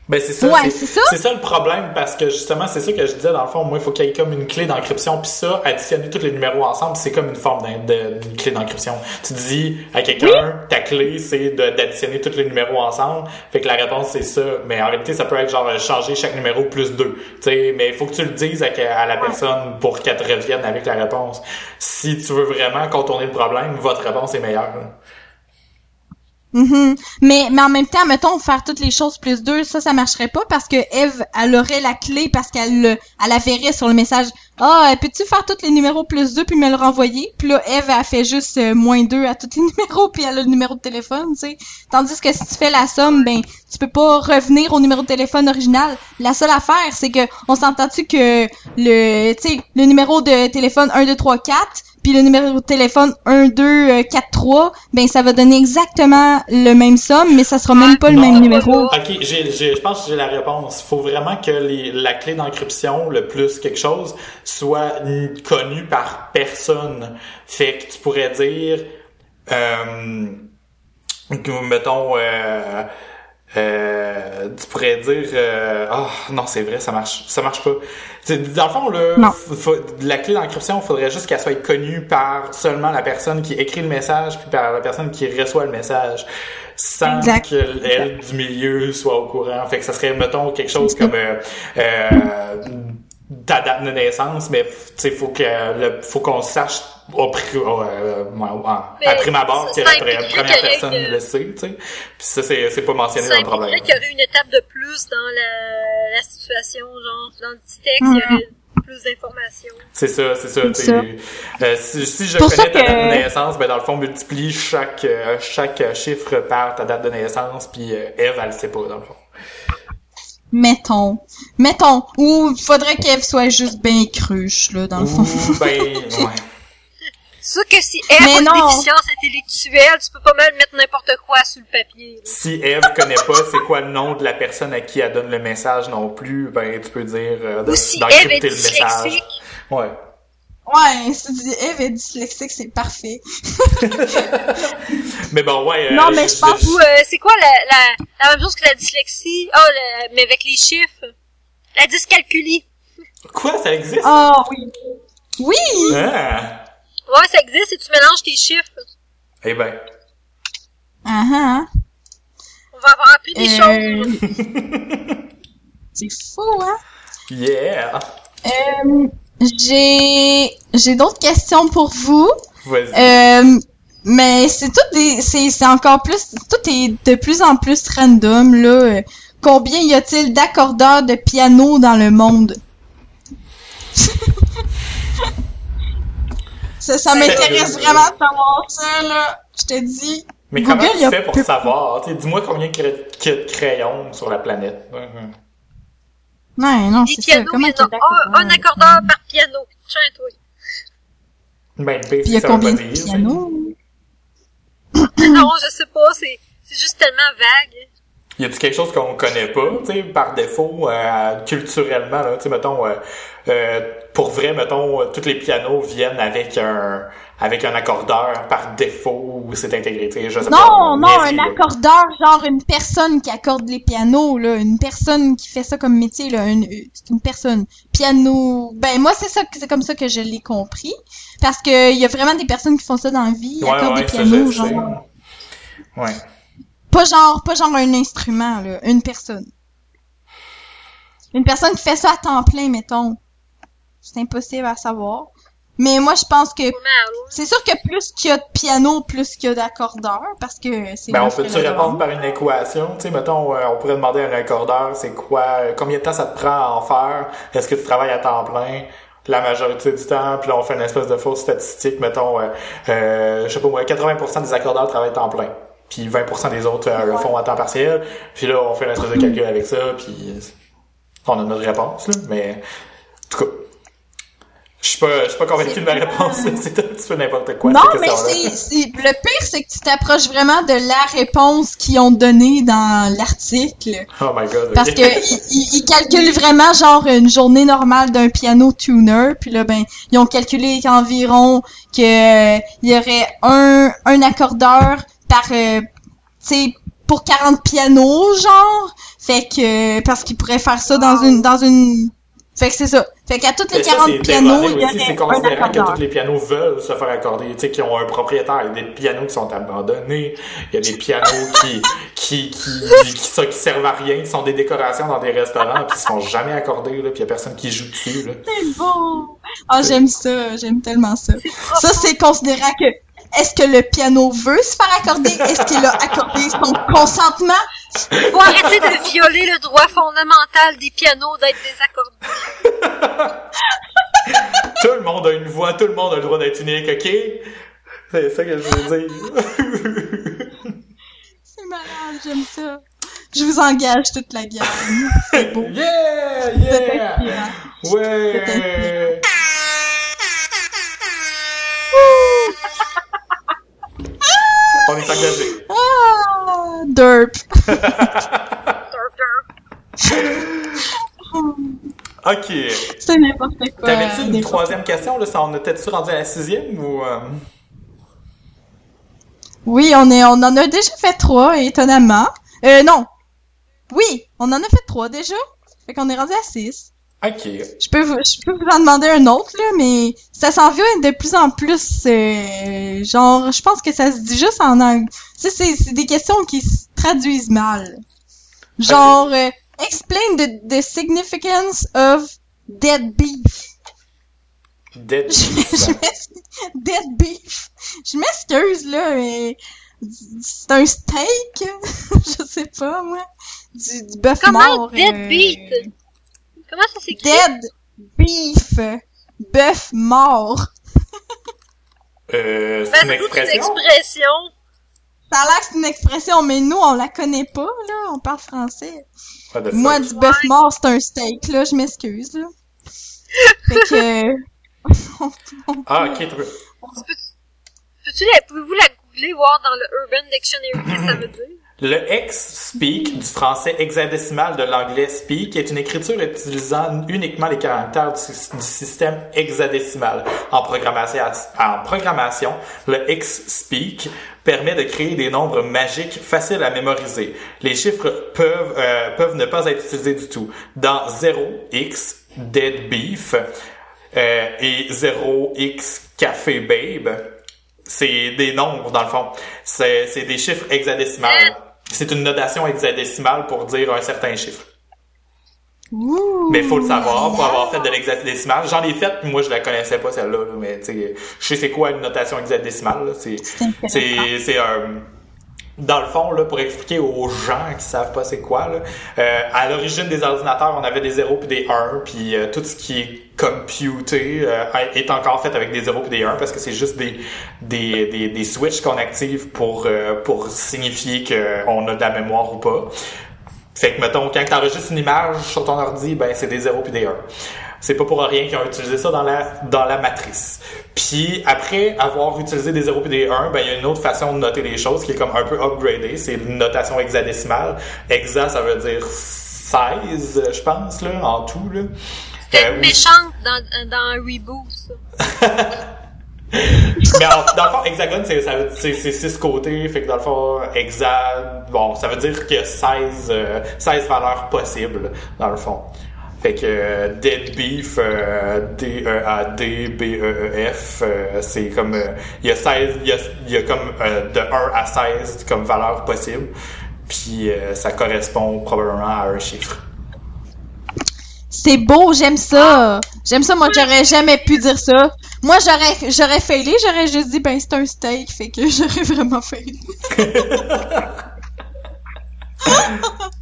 Ben c'est ça, Ouais, c'est ça? ça le problème parce que justement c'est ça que je disais dans le fond moi il faut qu'il y ait comme une clé d'encryption puis ça additionner tous les numéros ensemble c'est comme une forme d'une clé d'encryption. Tu dis à quelqu'un ta clé c'est d'additionner tous les numéros ensemble fait que la réponse c'est ça mais en réalité ça peut être genre changer chaque numéro plus deux tu sais mais il faut que tu le dises à, à la personne pour qu'elle te revienne avec la réponse. Si tu veux vraiment contourner le problème votre réponse est meilleure. là. Mhm. Mais, mais en même temps, mettons, faire toutes les choses plus deux, ça, ça marcherait pas parce que Eve, elle aurait la clé parce qu'elle le, elle la verrait sur le message. Ah, peux-tu faire tous les numéros plus deux puis me le renvoyer? Puis là, Eve, elle fait juste euh, moins deux à tous les numéros puis elle a le numéro de téléphone, tu sais. Tandis que si tu fais la somme, ben, tu peux pas revenir au numéro de téléphone original. La seule affaire, c'est que, on s'entend-tu que le, tu sais, le numéro de téléphone 1, 2, 3, 4 puis le numéro de téléphone 1, 2, 4, 3, ben ça va donner exactement le même somme, mais ça sera même pas le Non, même non, numéro. Ok, j'ai, j'ai- je pense que j'ai la réponse. faut vraiment que les, la clé d'encryption, le plus quelque chose, soit connue par personne. Fait que tu pourrais dire, euh, que, mettons, euh, euh, tu pourrais dire, euh, ah non c'est vrai, ça marche, ça marche pas. Tu sais, dans le fond là, faut- la clé d'encryption, faudrait juste qu'elle soit connue par seulement la personne qui écrit le message puis par la personne qui reçoit le message, sans Exact. que elle du milieu soit au courant. Fait que ça serait mettons quelque chose comme euh, euh, ta date de naissance, mais tu sais faut que le, faut qu'on sache au pri- au, euh, à Mais prime abord, que la première personne que- le sait, tu sais. Puis ça, c'est c'est pas mentionné dans le problème. impliquerait qu'il y aurait une étape de plus dans la, la situation, genre, dans le petit texte, il y aurait plus d'informations. C'est ça, c'est ça. C'est tu sais. ça. Euh, si, si je Pour connais ta date de naissance, ben dans le fond, multiplie chaque euh, chaque euh, chiffre par ta date de naissance, puis euh, Eve, elle le sait pas, dans le fond. Mettons. Mettons. Ou il faudrait qu'elle soit juste bien cruche, là, dans le fond. Ou, ben, ouais. C'est sûr que si elle Mais a une non. déficience intellectuelle, tu peux pas mal mettre n'importe quoi sur le papier. là. Si Eve connaît pas c'est quoi le nom de la personne à qui elle donne le message non plus, ben tu peux dire euh, de- Ou si Eve est le message. dyslexique, Ouais. Ouais, si tu dis Eve est dyslexique, c'est parfait. Mais bon, ouais. euh, Non, mais je pense- euh, c'est quoi la, la, la même chose que la dyslexie? Ah, la- mais avec les chiffres. La dyscalculie. Quoi, ça existe? Ah oui. Oui! Ah. Ouais, ça existe et tu mélanges tes chiffres. Eh ben. Ah ah. On va avoir appris des Euh, choses. C'est fou, hein? Yeah! Euh, j'ai j'ai d'autres questions pour vous. Vas-y. Euh, mais c'est tout des c'est c'est encore plus tout est de plus en plus random là. Combien y a-t-il d'accordeurs de piano dans le monde? Ça, ça m'intéresse vraiment de savoir ça là. Je te dis. mais Google, comment y tu a fais pour savoir? Dis-moi combien il y a de crayons sur la planète. Mhm. Ouais, non, c'est ça. Comment a un, d'accordeurs? accordeur par piano. Tiens, toi. Ben, Puis il y a combien de pianos? non, je sais pas, c'est, c'est juste tellement vague. Y a-tu quelque chose qu'on connaît pas, tu sais, par défaut, euh, culturellement, là, tu sais, mettons, euh, euh, pour vrai, mettons, euh, tous les pianos viennent avec un, avec un accordeur par défaut ou c'est intégré, tu sais, je sais pas. Non, non, un là. accordeur, genre une personne qui accorde les pianos, là, une personne qui fait ça comme métier, là, une, une personne. Piano, ben moi c'est ça, c'est comme ça que je l'ai compris, parce que il y a vraiment des personnes qui font ça dans la vie, Ouais, accordent ouais, des pianos, genre, Ouais. Pas genre, pas genre un instrument, là, une personne. Une personne qui fait ça à temps plein, mettons. C'est impossible à savoir. Mais moi, je pense que c'est sûr que plus qu'il y a de piano, plus qu'il y a d'accordeurs, parce que c'est Ben, on peut-tu répondre par une équation? Tu sais, mettons, euh, on pourrait demander à un accordeur, c'est quoi, combien de temps ça te prend à en faire? Est-ce que tu travailles à temps plein? La majorité du temps, puis là, on fait une espèce de fausse statistique, mettons, euh, euh, je sais pas moi, 80% des accordeurs travaillent à temps plein. Puis 20% des autres euh, le font à temps partiel. Puis là, on fait une espèce de calcul avec ça, puis on a notre réponse, là. Mais, en tout cas, je suis pas, je suis pas convaincu de ma réponse. c'est un petit peu n'importe quoi, Non, mais c'est, le pire, c'est que tu t'approches vraiment de la réponse qu'ils ont donnée dans l'article. Oh my god. Parce que ils, ils- ils calculent vraiment genre une journée normale d'un piano tuner, puis là ben ils ont calculé qu'environ que il y aurait un un accordeur par euh, tu sais pour 40 pianos genre, fait que parce qu'ils pourraient faire ça dans une dans une fait que c'est ça. Fait qu'à toutes les ça, 40 c'est pianos, il y c'est aurait un considérant que tous les pianos veulent se faire accorder, tu sais, qui ont un propriétaire. Il y a des pianos qui sont abandonnés, il y a des pianos qui, qui, qui, qui, ça- qui servent à rien, qui sont des décorations dans des restaurants, puis qui se font jamais accorder, là, puis il y a personne qui joue dessus, là. C'est beau. Ah, j'aime ça, j'aime tellement ça. Ça, c'est considérant que est-ce que le piano veut se faire accorder? Est-ce qu'il a accordé son consentement? Faut arrêter de violer le droit fondamental des pianos d'être désaccordés. Tout le monde a une voix, tout le monde a le droit d'être unique, ok? C'est ça que je veux dire. C'est malade, j'aime ça. Je vous engage toute la gamme. C'est beau. Yeah! Yeah! Ouais! On est engagé. Ah, derp. Derp, derp. Ok. C'est n'importe quoi. T'avais-tu une troisième question? Là, ça, on était-tu rendu à la sixième ou... euh, Oui, on est, on en a déjà fait trois, étonnamment. Euh, non. Oui, on en a fait trois déjà. Fait qu'on est rendu à six. Ok. Je peux, vous, je peux vous en demander un autre, là, mais ça s'en vient de plus en plus, euh, genre, je pense que ça se dit juste en anglais. Tu sais, c'est, des questions qui se traduisent mal. Genre, euh, explain the, the significance of dead beef. Dead Je beef. m'ex- Dead beef. Je m'excuse, là, mais c'est un steak? je sais pas, moi. Du, du bœuf Comment dead euh, beat? Comment ça s'écrit? Dead beef. Bœuf mort. Euh, c'est une expression? expression. Ça a l'air que c'est une expression, mais nous, on la connaît pas, là. On parle français. Moi, du bœuf mort, c'est un steak, là. Je m'excuse, là. Fait que... on- on- Ah, ok, t'as- Peux-tu la, pouvez-vous la googler, voir dans le Urban Dictionary ce que ça veut dire? Le X-Speak du français hexadécimal de l'anglais Speak est une écriture utilisant uniquement les caractères du, système hexadécimal. En programmation, le X-Speak permet de créer des nombres magiques faciles à mémoriser. Les chiffres peuvent, euh, peuvent ne pas être utilisés du tout. Dans 0x, Dead Beef, euh, et 0x, Café Babe, c'est des nombres, dans le fond. C'est des chiffres hexadécimales. C'est une notation hexadécimale pour dire un certain chiffre. Ouh. Mais faut le savoir, faut avoir fait de l'hexadécimal. J'en ai fait, puis moi je la connaissais pas celle-là, là, mais tu sais, je sais c'est quoi une notation hexadécimale. c'est, c'est un... Dans le fond, là, pour expliquer aux gens qui savent pas c'est quoi, là, euh, à l'origine des ordinateurs, on avait des 0 puis des 1, puis euh, tout ce qui est computé euh, est encore fait avec des 0 puis des 1 parce que c'est juste des des, des, des switches qu'on active pour euh, pour signifier qu'on a de la mémoire ou pas. Fait que, mettons, quand t'enregistres une image sur ton ordi, ben, c'est des 0 puis des 1. C'est pas pour rien qu'ils ont utilisé ça dans la, dans la matrice. Puis, après avoir utilisé des 0 puis des 1, ben, il y a une autre façon de noter les choses qui est comme un peu upgradée. C'est une notation hexadécimale. Hexa, ça veut dire 16, je pense, là, en tout, là. C'était Euh, oui. dans, dans un reboot, ça. Mais en- dans le fond, hexagone, c'est, c'est, c'est six côtés, fait que dans le fond, hexa, bon, ça veut dire qu'il y a 16, euh, 16 valeurs possibles, dans le fond. Fait que euh, dead beef, euh, D-E-A-D, B-E-E-F, euh, c'est comme, euh, il y a 16, il y a, il y a comme euh, de 1 à 16 comme valeurs possibles, puis euh, ça correspond probablement à un chiffre. C'est beau, j'aime ça. J'aime ça, moi j'aurais jamais pu dire ça. Moi j'aurais j'aurais failé, j'aurais juste dit ben c'est un steak, fait que j'aurais vraiment failli.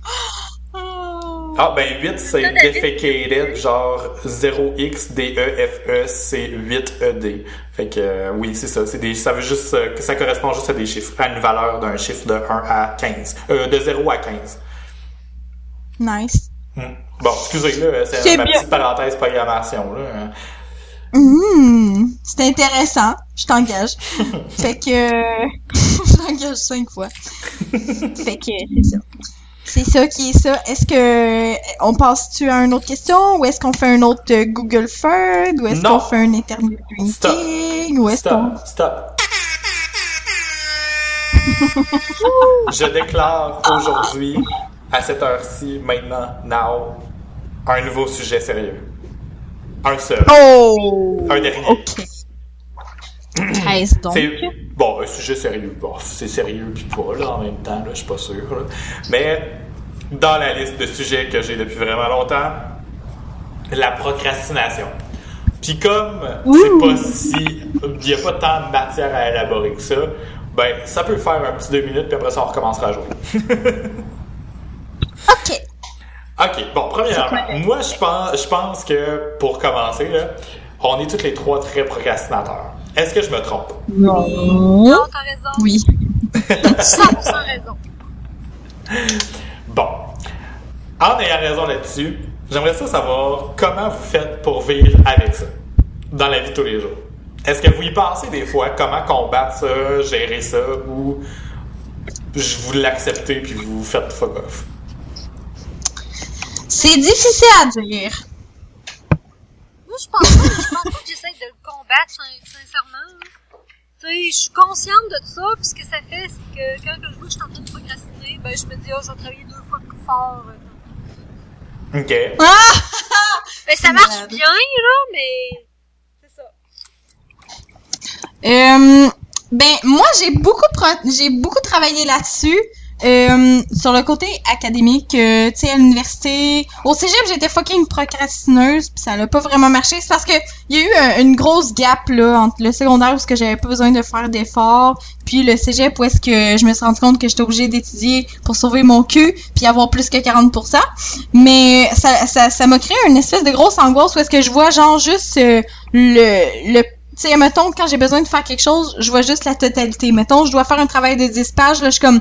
Ah, ben 8, c'est defecated, genre 0x, D-E-F-E, c'est 8-E-D. Fait que, euh, oui, c'est ça. C'est des, ça veut juste, euh, que ça correspond juste à des chiffres, à une valeur d'un chiffre de 1 à 15. Euh, de 0 à 15. Nice. Hmm. Bon, excusez, là, c'est C'est ma bien. petite parenthèse programmation, là. Mmh, c'est intéressant. Je t'engage. fait que je t'engage cinq fois. fait que c'est ça. C'est ça qui est ça. Est-ce que on passe-tu à une autre question? Ou est-ce qu'on fait un autre euh, Google Ferd? Ou est-ce qu'on fait un Internet Stop. Drinking ou est-ce qu'on Stop, stop. Je déclare aujourd'hui, à cette heure-ci, maintenant, now, un nouveau sujet sérieux. Un seul. Oh Un dernier. OK. Donc C'est bon, un sujet sérieux. Bon, c'est sérieux puis pas là en même temps, là, je suis pas sûr. là. Mais dans la liste de sujets que j'ai depuis vraiment longtemps, la procrastination. Puis comme c'est pas si il y a pas tant de matière à élaborer que ça, ben ça peut faire un petit deux minutes puis après ça on recommencera à jouer. OK. OK, bon, premièrement, moi je pense je pense que pour commencer là, on est tous les trois très procrastinateurs. Est-ce que je me trompe? Non. Non, t'as raison. Oui. 100% raison. Bon. En ayant raison là-dessus, j'aimerais ça savoir comment vous faites pour vivre avec ça dans la vie de tous les jours. Est-ce que vous y pensez des fois comment combattre ça, gérer ça, ou je vous l'acceptez puis vous faites fuck off? C'est difficile à dire. Moi, je pense pas, je pense pas que j'essaie de le combattre, sin- sincèrement. là. Tu sais, je suis consciente de ça, puis ce que ça fait, c'est que quand je vois que je suis en train de procrastiner, ben, je me dis, oh, je vais travailler fort. OK. Ah! Ben, ça marche bien, là, mais. C'est ça. Euh, ben moi j'ai beaucoup pro- j'ai beaucoup travaillé là-dessus. Euh, sur le côté académique, euh, tu sais, à l'université, au cégep, j'étais fucking procrastineuse, puis ça n'a pas vraiment marché. C'est parce que il y a eu un- une grosse gap là entre le secondaire où ce que j'avais pas besoin de faire d'efforts, puis le cégep où est-ce que je me suis rendu compte que j'étais obligée d'étudier pour sauver mon cul, puis avoir plus que 40%. Mais ça, ça, ça m'a créé une espèce de grosse angoisse où est-ce que je vois genre juste euh, le, le tu sais, mettons, quand j'ai besoin de faire quelque chose, je vois juste la totalité. Mettons, je dois faire un travail de 10 pages, là, je suis comme,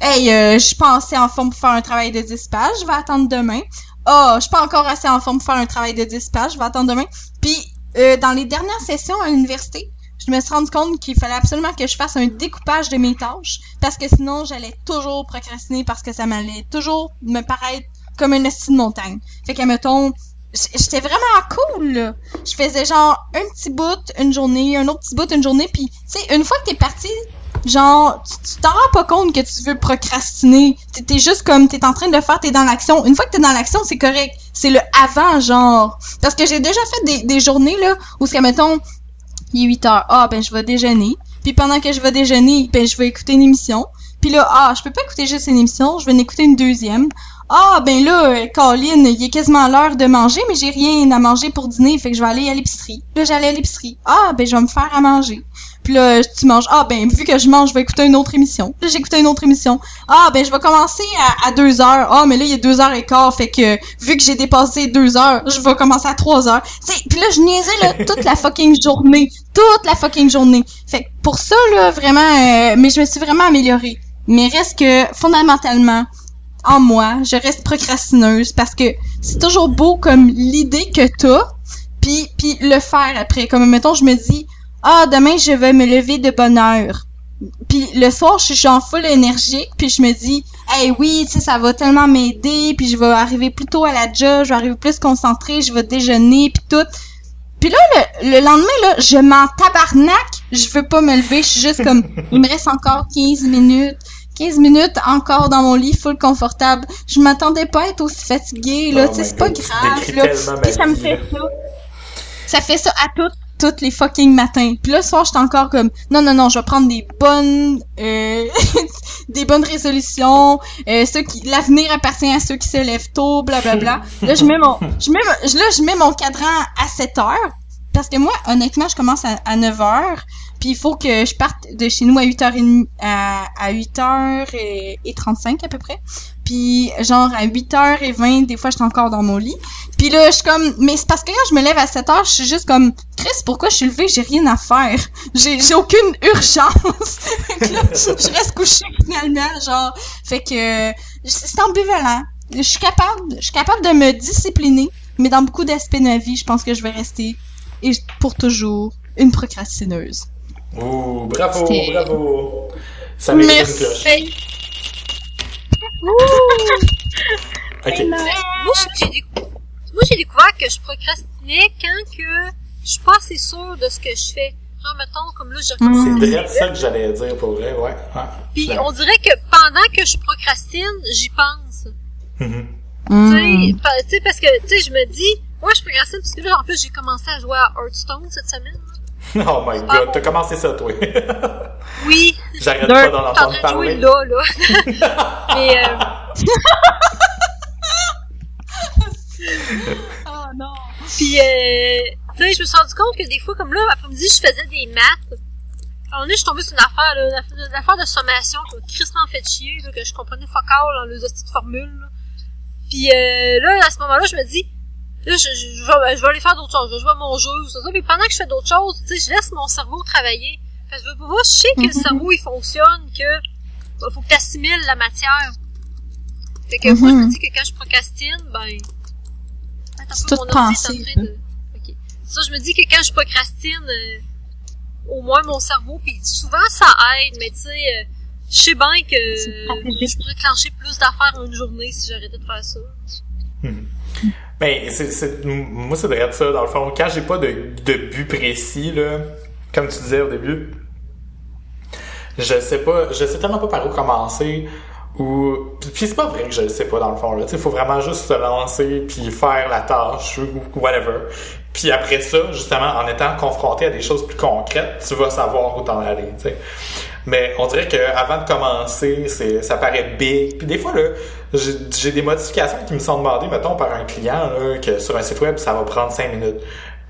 hey, euh, je suis pas assez en forme pour faire un travail de 10 pages, je vais attendre demain. Ah, je suis pas encore assez en forme pour faire un travail de 10 pages, je vais attendre demain. Puis, euh, dans les dernières sessions à l'université, je me suis rendu compte qu'il fallait absolument que je fasse un découpage de mes tâches, parce que sinon, j'allais toujours procrastiner, parce que ça m'allait toujours me paraître comme une esti de montagne. Fait que, mettons, j'étais vraiment cool, là. Je faisais genre un petit bout une journée, un autre petit bout une journée, puis tu sais, une fois que t'es parti, genre, tu t'en rends pas compte que tu veux procrastiner. T'es- juste comme, t'es en train de le faire, t'es dans l'action. Une fois que t'es dans l'action, c'est correct. C'est le avant, genre. Parce que j'ai déjà fait des, des journées, là, où c'est, mettons, il est 8 heures. Ah, ben, je vais déjeuner. Puis pendant que je vais déjeuner, ben, je vais écouter une émission. Puis là, ah, je peux pas écouter juste une émission, je vais en écouter une deuxième. Ah, ben là, euh, Colin, il est quasiment l'heure de manger, mais j'ai rien à manger pour dîner, fait que je vais aller à l'épicerie. Là, j'allais à l'épicerie. Ah, ben, je vais me faire à manger. Puis là, tu manges. Ah, ben, vu que je mange, je vais écouter une autre émission. Là, j'écoutais une autre émission. Ah, ben, je vais commencer à, à deux heures. Ah, mais là, il est deux heures et quart, fait que, vu que j'ai dépassé deux heures, je vais commencer à trois heures. Tu sais, puis là, je niaisais, là, toute la fucking journée. Toute la fucking journée. Fait que, pour ça, là, vraiment, euh, mais je me suis vraiment améliorée. Mais reste que, fondamentalement, en moi, je reste procrastineuse parce que c'est toujours beau comme l'idée que t'as, puis puis le faire après. Comme mettons, je me dis, ah demain je vais me lever de bonne heure. Puis le soir, je suis genre full énergique, puis je me dis, hey oui, tu sais, ça va tellement m'aider, puis je vais arriver plus tôt à la job, je vais arriver plus concentrée, je vais déjeuner, puis tout. Puis là, le, le lendemain, là, je m'en tabarnak, je veux pas me lever, je suis juste comme, il me reste encore 15 minutes. 15 minutes encore dans mon lit, full confortable. Je m'attendais pas à être aussi fatiguée, là. Oh tu sais, c'est pas grave, là. Puis ça me fait ça. Ça fait ça à toutes, toutes les fucking matins. Puis là, soir, j'étais encore comme, non, non, non, je vais prendre des bonnes, euh, des bonnes résolutions. Euh, ceux qui, l'avenir appartient à ceux qui se lèvent tôt, blablabla. là, je mets mon, je mets, là, je mets mon cadran à 7 heures. Parce que moi, honnêtement, je commence à, à 9 heures. Puis il faut que je parte de chez nous à 8h30, à, à 8h35 à peu près. Puis genre à 8h20, des fois, je suis encore dans mon lit. Puis là, je suis comme, mais c'est parce que quand je me lève à 7 heures, je suis juste comme, Chris, pourquoi je suis levée? J'ai rien à faire. J'ai, j'ai aucune urgence. Là, je reste couchée finalement, genre. Fait que, c'est ambivalent. Je suis capable, je suis capable de me discipliner, mais dans beaucoup d'aspects de ma vie, je pense que je vais rester, et pour toujours, une procrastineuse. Ouh, bravo, bravo. Ça mérite une Merci. cloche. Ben, Ok. moi, j'ai décou- moi, j'ai découvert que je procrastinais quand que je suis pas assez sûre de ce que je fais. Genre, mettons, comme là, j'ai recommencé Mm. C'est direct ça que j'allais dire pour vrai, ouais. Je Puis on dirait que pendant que je procrastine, j'y pense. Mhm. Tu Mm. tu sais, parce que, tu sais, je me dis, ouais, je procrastine parce que là, en plus, j'ai commencé à jouer à Hearthstone cette semaine. là. Oh my god, t'as commencé ça, toi. Oui. J'arrête pas d'en entendre parler. là, là. Mais, euh, Oh non. Puis, euh, tu sais, je me suis rendu compte que des fois, comme là, après-midi, je faisais des maths. À un moment donné, je suis tombée sur une affaire, là, une affaire- une affaire de sommation qui m'a crissement fait chier, là, que je comprenais fuck all dans les hosties de formules, là. Puis, euh, là, à ce moment-là, je me dis, là, je, je, je vais, je vais aller faire d'autres choses, je vais jouer à mon jeu, ou ça, ça. Puis pendant que je fais d'autres choses, tu sais, je laisse mon cerveau travailler. Fait que je veux pas, je sais que le Mhm. cerveau, il fonctionne, que, bah, faut que t'assimiles la matière. Fait que moi, je me Mhm. dis que quand je procrastine, ben, Attends, un peu, mon ordi est en train de... Ok. Ça, je me dis que quand je procrastine, euh, au moins mon cerveau, puis souvent ça aide, mais tu sais, euh, je sais bien que je pourrais clencher plus d'affaires en une journée si j'arrêtais de faire ça. Ben, c'est, moi, c'est de ça, dans le fond. Quand j'ai pas de, de but précis, là, comme tu disais au début, je sais pas, je sais tellement pas par où commencer, ou, puis c'est pas vrai que je le sais pas, dans le fond, là. Tu faut vraiment juste se lancer, puis faire la tâche, ou whatever. Puis après ça, justement, en étant confronté à des choses plus concrètes, tu vas savoir où t'en aller, tu sais. Mais on dirait que avant de commencer, ça paraît big. Puis des fois j'ai des modifications qui me sont demandées, mettons par un client là, que sur un site web ça va prendre cinq minutes.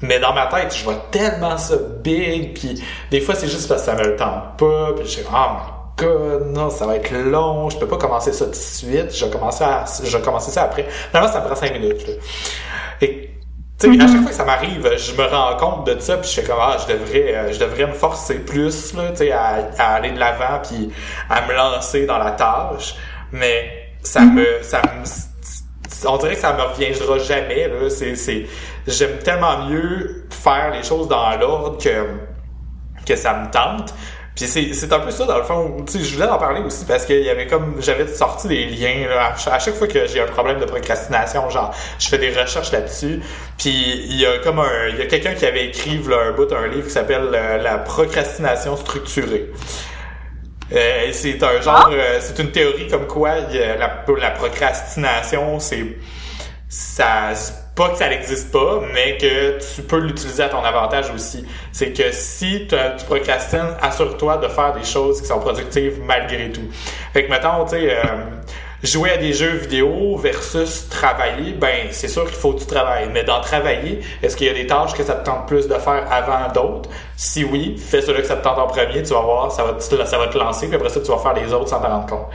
Mais dans ma tête, je vois tellement ça big, puis des fois c'est juste parce que ça me le tente pas, puis je dis oh my god, non, ça va être long, je peux pas commencer ça tout de suite, je vais commencer à, je vais commencer ça après. Normalement, ça me prend cinq minutes. Là. Et sais, à chaque fois que ça m'arrive, je me rends compte de ça, puis je fais comme ah, je devrais, euh, je devrais me forcer plus là, tu sais, à, à aller de l'avant, puis à me lancer dans la tâche. Mais ça me, ça me, on dirait que ça me reviendra jamais là. C'est, c'est, j'aime tellement mieux faire les choses dans l'ordre que que ça me tente. Puis c'est, c'est un peu ça dans le fond. Tu sais, je voulais en parler aussi parce qu'il y avait comme j'avais sorti des liens là, à, ch- à chaque fois que j'ai un problème de procrastination, genre je fais des recherches là-dessus. Puis il y a comme un, il y a quelqu'un qui avait écrit là, un bout un livre qui s'appelle euh, la procrastination structurée. Euh, c'est un genre, euh, c'est une théorie comme quoi la, la procrastination, c'est ça pas que ça n'existe pas, mais que tu peux l'utiliser à ton avantage aussi. C'est que si tu procrastines, assure-toi de faire des choses qui sont productives malgré tout. Fait que mettons, tu sais, euh, jouer à des jeux vidéo versus travailler, ben c'est sûr qu'il faut que tu travailles. Mais dans travailler, est-ce qu'il y a des tâches que ça te tente plus de faire avant d'autres? Si oui, fais celui que ça te tente en premier, tu vas voir, ça va te, ça va te lancer, puis après ça, tu vas faire les autres sans t'en rendre compte.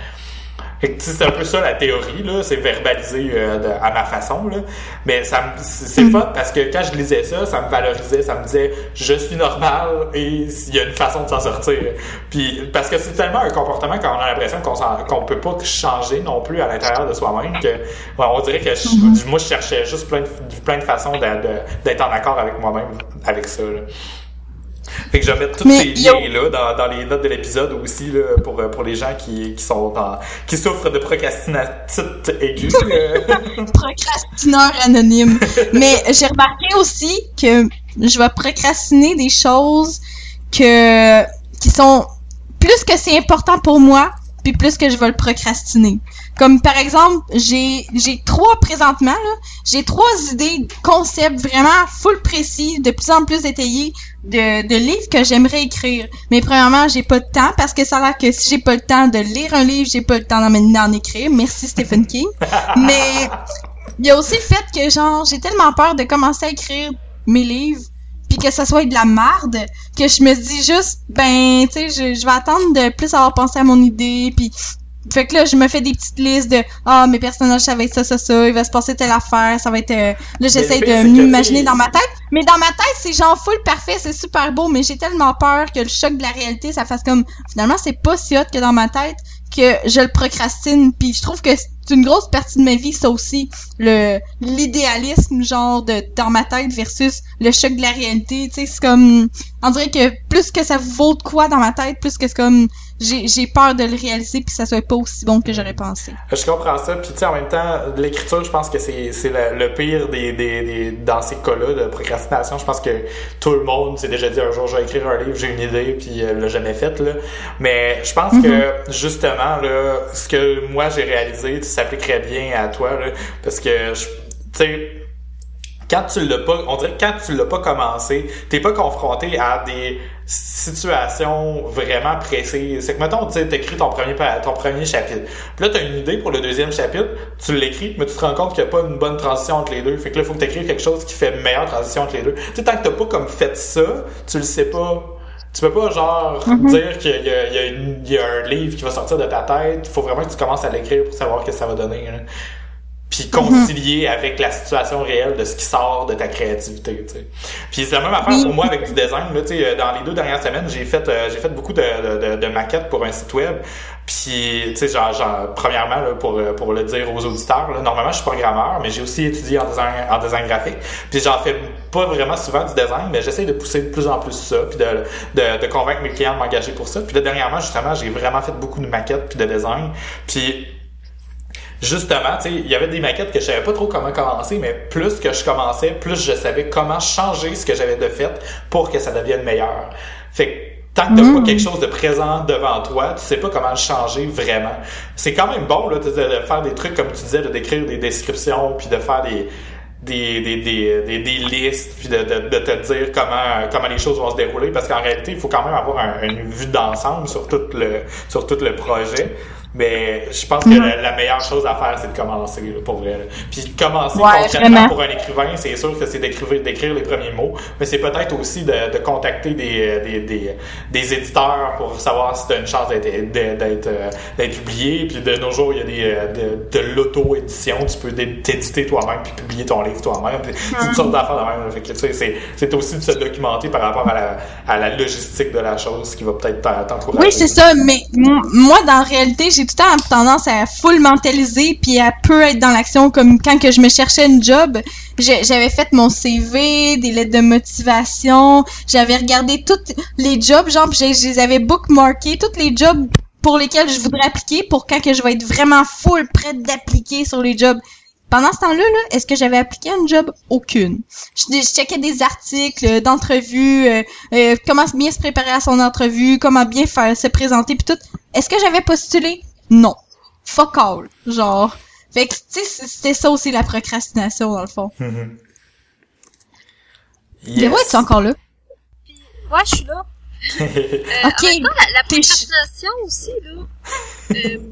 Fait que, tu sais, c'est un peu ça la théorie, là. C'est verbalisé euh, de- à ma façon, là. Mais ça c'est le fun parce que quand je lisais ça, ça me valorisait, ça me disait je suis normal et il y a une façon de s'en sortir. Puis parce que c'est tellement un comportement qu'on a l'impression qu'on qu'on peut pas changer non plus à l'intérieur de soi-même que ouais, on dirait que je- moi je cherchais juste plein de, plein de façons d'être en accord avec moi-même avec ça. Là. Fait que je vais mettre tous Mais ces liens-là dans, dans les notes de l'épisode aussi là, pour, pour les gens qui, qui sont dans, qui souffrent de procrastinatite aiguë. euh. procrastineur anonyme. Mais j'ai remarqué aussi que je vais procrastiner des choses que qui sont plus que c'est important pour moi, puis plus que je vais le procrastiner. Comme par exemple, j'ai j'ai trois présentement là, j'ai trois idées, concepts vraiment full précis, de plus en plus détaillés de, de livres que j'aimerais écrire. Mais premièrement, j'ai pas de temps parce que ça a l'air que si j'ai pas le temps de lire un livre, j'ai pas le temps d'en d'en écrire. Merci Stephen King. Mais il y a aussi le fait que genre j'ai tellement peur de commencer à écrire mes livres puis que ça soit de la marde que je me dis juste ben tu sais je, je vais attendre de plus avoir pensé à mon idée puis fait que là je me fais des petites listes de ah mes personnages ça va être ça ça ça il va se passer telle affaire ça va être euh, là j'essaie de m'imaginer dans ma tête. Mais dans ma tête c'est genre full parfait c'est super beau mais j'ai tellement peur que le choc de la réalité ça fasse comme finalement c'est pas si hot que dans ma tête que je le procrastine puis je trouve que c'est une grosse partie de ma vie ça aussi. Le l'idéalisme genre de dans ma tête versus le choc de la réalité tu sais c'est comme on dirait que plus que ça vaut de quoi dans ma tête plus que c'est comme j'ai j'ai peur de le réaliser puis que ça soit pas aussi bon que j'aurais pensé Je comprends ça. Puis, tu sais, en même temps, l'écriture, je pense que c'est, c'est le, le pire des, des, des, dans ces cas-là de procrastination. Je pense que tout le monde s'est déjà dit un jour, je vais écrire un livre, j'ai une idée, puis euh, l'a jamais fait, là. Mais je pense que, justement, là, ce que moi j'ai réalisé, ça s'appliquerait bien à toi, là. Parce que, tu sais, quand tu l'as pas, on dirait que quand tu l'as pas commencé, t'es pas confronté à des situations vraiment précises. C'est que mettons, tu sais, t'écris ton premier ton premier chapitre. Puis là, t'as une idée pour le deuxième chapitre, tu l'écris, mais tu te rends compte qu'il n'y a pas une bonne transition entre les deux. Fait que là, il faut que t'écrives quelque chose qui fait une meilleure transition entre les deux. Tu tant que t'as pas comme fait ça, tu le sais pas. Tu peux pas genre dire qu'il y y, y a un livre qui va sortir de ta tête. Il faut vraiment que tu commences à l'écrire pour savoir ce que ça va donner. là puis concilier avec la situation réelle de ce qui sort de ta créativité. Puis c'est la même affaire pour moi avec du design, là, tu sais, euh, dans les deux dernières semaines, j'ai fait euh, j'ai fait beaucoup de maquettes pour un site web. Puis tu sais genre, genre premièrement là, pour euh, pour le dire aux auditeurs, là, normalement je suis programmeur, mais j'ai aussi étudié en design en design graphique. Puis j'en fais pas vraiment souvent du design, mais j'essaie de pousser de plus en plus ça, puis de, de, de convaincre mes clients de m'engager pour ça. Puis là dernièrement justement, j'ai vraiment fait beaucoup de maquettes puis de design. Puis justement, tu sais, il y avait des maquettes que je savais pas trop comment commencer, mais plus que je commençais, plus je savais comment changer ce que j'avais de fait pour que ça devienne meilleur. Fait que tant que t'as pas quelque chose de présent devant toi, tu sais pas comment le changer vraiment. C'est quand même bon là, de, de faire des trucs comme tu disais, de d'écrire des descriptions puis de faire des des, des, des, des, des listes, puis de, de, de, te dire comment, comment les choses vont se dérouler, parce qu'en réalité, il faut quand même avoir un, une vue d'ensemble sur tout le, sur tout le projet. Mais je pense que la, la, meilleure chose à faire, c'est de commencer, là, pour vrai. Là. Puis commencer Ouais, concrètement vraiment. pour un écrivain, c'est sûr que c'est d'écrire, d'écrire les premiers mots, mais c'est peut-être aussi de, de contacter des, des, des, des éditeurs pour savoir si tu as une chance d'être, d'être, euh, d'être publié. Puis de nos jours, il y a des, euh, de, de l'auto-édition. Tu peux t'éditer toi-même puis publier ton livre toi-même. C'est une sorte d'affaire de même. Fait que, tu sais, c'est, aussi de se documenter par rapport à la, à la logistique de la chose qui va peut-être t'en- t'encourager. Oui, c'est ça, mais moi, dans la réalité, j'ai tout le temps tendance à full mentaliser puis à peu être dans l'action, comme quand que je me cherchais une job, j'avais fait mon CV, des lettres de motivation, j'avais regardé tous les jobs, genre, je les avais bookmarkés, tous les jobs pour lesquels je voudrais appliquer pour quand que je vais être vraiment full prête d'appliquer sur les jobs. Pendant ce temps-là, là, est-ce que j'avais appliqué à une job? Aucune. Je, checkais des articles d'entrevue, euh, euh, comment bien se préparer à son entrevue, comment bien faire se présenter puis tout. Est-ce que j'avais postulé? Non. Fuck all. Genre. Fait que, tu sais, c'était ça aussi la procrastination, dans le fond. Mhm. Mais ouais, tu es encore là? Ouais, je suis là. Euh, Ok. En même temps, la, la T'es procrastination aussi, là. euh,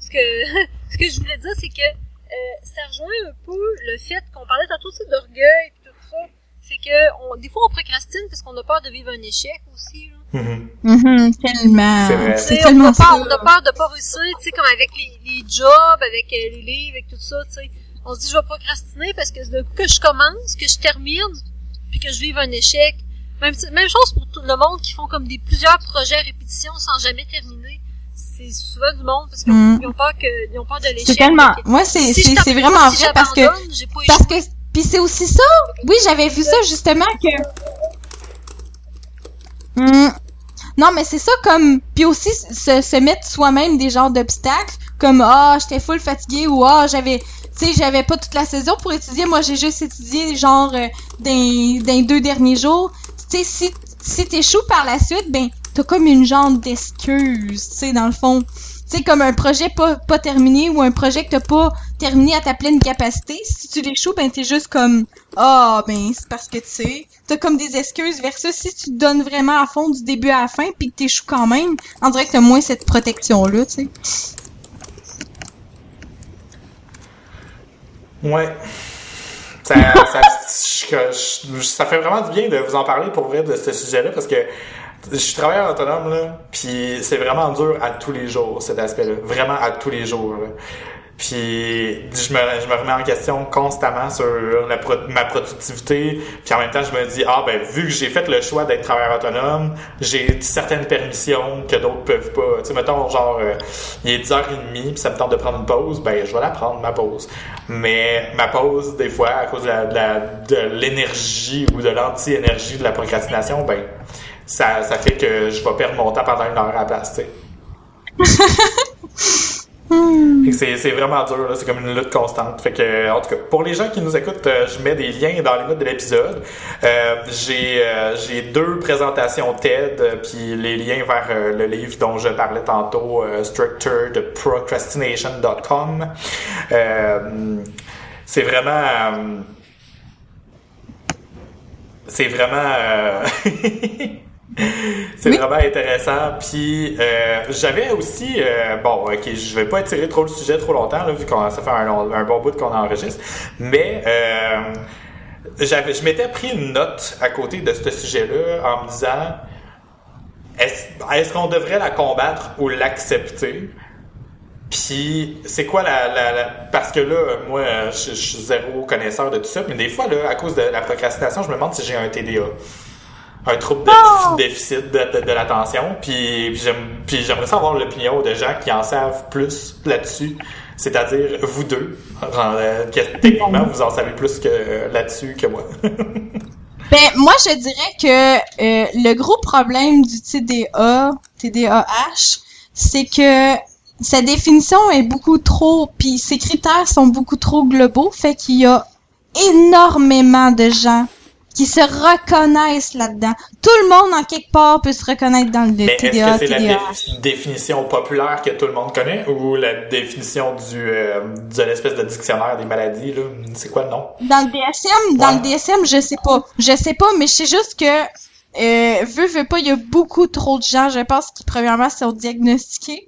ce, que, ce que je voulais dire, c'est que euh, ça rejoint un peu le fait qu'on parlait tantôt aussi d'orgueil et tout ça. C'est que on, des fois, on procrastine parce qu'on a peur de vivre un échec aussi. Là. Mhm. Mhm, tellement. C'est vrai. Tu sais, C'est on, tellement a peur, on a peur de pas réussir, tu sais, comme avec les, les jobs, avec euh, les livres, avec tout ça, tu sais. On se dit, je vais procrastiner parce que le coup que je commence, que je termine, puis que je vive un échec. Même, même chose pour tout le monde qui font comme des plusieurs projets à répétition sans jamais terminer. C'est souvent du monde parce qu'ils Mm. ont peur que, ils ont peur de l'échec. C'est tellement, moi, c'est, si c'est, vraiment si vrai parce que, parce que, puis c'est aussi ça. Oui, j'avais vu ça justement que. Hmm. Non, mais c'est ça comme, puis aussi se, se mettre soi-même des genres d'obstacles, comme ah j'étais full fatigué ou ah j'avais, tu sais j'avais pas toute la saison pour étudier, moi j'ai juste étudié genre euh, dans, deux derniers jours. Tu sais si si t'échoues par la suite, ben t'as comme une genre d'excuse, tu sais dans le fond. Sais, comme un projet pas, pas terminé ou un projet que t'as pas terminé à ta pleine capacité, si tu l'échoues, ben t'es juste comme Ah ben c'est parce que tu sais. T'as comme des excuses versus si tu te donnes vraiment à fond du début à la fin puis que t'échoues quand même, on dirait que t'as moins cette protection-là, tu sais. Ouais. Ça, ça, ça fait vraiment du bien de vous en parler pour vrai de ce sujet-là parce que je suis travailleur autonome là, puis c'est vraiment dur à tous les jours cet aspect-là, vraiment à tous les jours. Puis je me, remets en question constamment sur ma productivité. Puis en même temps, je me dis ah ben vu que j'ai fait le choix d'être travailleur autonome, j'ai certaines permissions que d'autres peuvent pas. Tu sais mettons genre euh, il est 10h30 puis ça me tente de prendre une pause, ben je vais la prendre ma pause. Mais ma pause des fois à cause de de la- de l'énergie ou de l'anti-énergie de la procrastination, ben ça, ça fait que je vais perdre mon temps pendant une heure à la place, que C'est, vraiment dur, là. c'est comme une lutte constante. Fait que, en tout cas, pour les gens qui nous écoutent, euh, je mets des liens dans les notes de l'épisode. Euh, j'ai, euh, j'ai deux présentations TED, puis les liens vers euh, le livre dont je parlais tantôt, Structure de Procrastination.com. Euh, c'est vraiment... c'est vraiment... euh, C'est Oui. vraiment intéressant. Puis euh, j'avais aussi euh, bon, ok, je vais pas étirer trop le sujet trop longtemps là, vu qu'on ça fait un, long- un bon bout qu'on enregistre, mais euh, j'avais, je m'étais pris une note à côté de ce sujet-là en me disant est-ce, est-ce qu'on devrait la combattre ou l'accepter? Puis, c'est quoi la, la, la- Parce que là, moi, je, je suis zéro connaisseur de tout ça, mais des fois, là, à cause de la procrastination, je me demande si j'ai un TDA. Un trouble de Oh! déficit de, de, de l'attention. Puis, puis, j'aime, puis j'aimerais savoir l'opinion de gens qui en savent plus là-dessus. C'est-à-dire, vous deux, euh, que techniquement, vous en savez plus que là-dessus que moi. Ben, moi, je dirais que euh, le gros problème du TDA, TDAH, c'est que sa définition est beaucoup trop, puis ses critères sont beaucoup trop globaux, fait qu'il y a énormément de gens qui se reconnaissent là-dedans. Tout le monde, en quelque part, peut se reconnaître dans le Mais est-ce TDA, que c'est la défi- définition populaire que tout le monde connaît ou la définition du euh, de l'espèce de dictionnaire des maladies là? C'est quoi le nom? Dans le DSM, dans Ouais. le DSM, je sais pas. Je sais pas, mais je sais juste que, euh, veux, veux pas, il y a beaucoup trop de gens, je pense, qui, premièrement, sont diagnostiqués.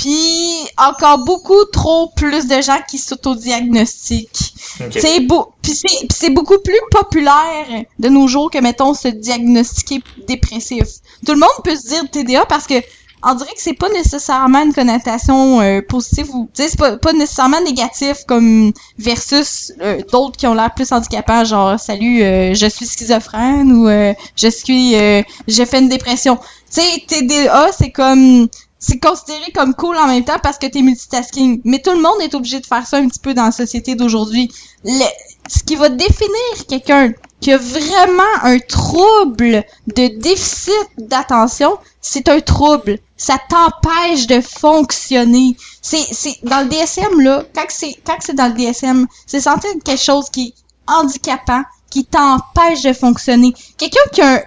Puis, encore beaucoup trop plus de gens qui s'autodiagnostiquent. Ok. C'est beau, puis c'est beaucoup plus populaire de nos jours que mettons se diagnostiquer dépressif. Tout le monde peut se dire TDA parce que on dirait que c'est pas nécessairement une connotation euh, positive ou tu sais c'est pas, pas nécessairement négatif comme versus euh, d'autres qui ont l'air plus handicapants genre salut euh, je suis schizophrène ou euh, je suis euh, j'ai fait une dépression. Tu sais TDA c'est comme c'est considéré comme cool en même temps parce que t'es multitasking. Mais tout le monde est obligé de faire ça un petit peu dans la société d'aujourd'hui. Ce qui va définir quelqu'un qui a vraiment un trouble de déficit d'attention, c'est un trouble. Ça t'empêche de fonctionner. C'est, c'est, dans le DSM, là, quand c'est, quand c'est dans le DSM, c'est être quelque chose qui est handicapant, qui t'empêche de fonctionner. Quelqu'un qui a un,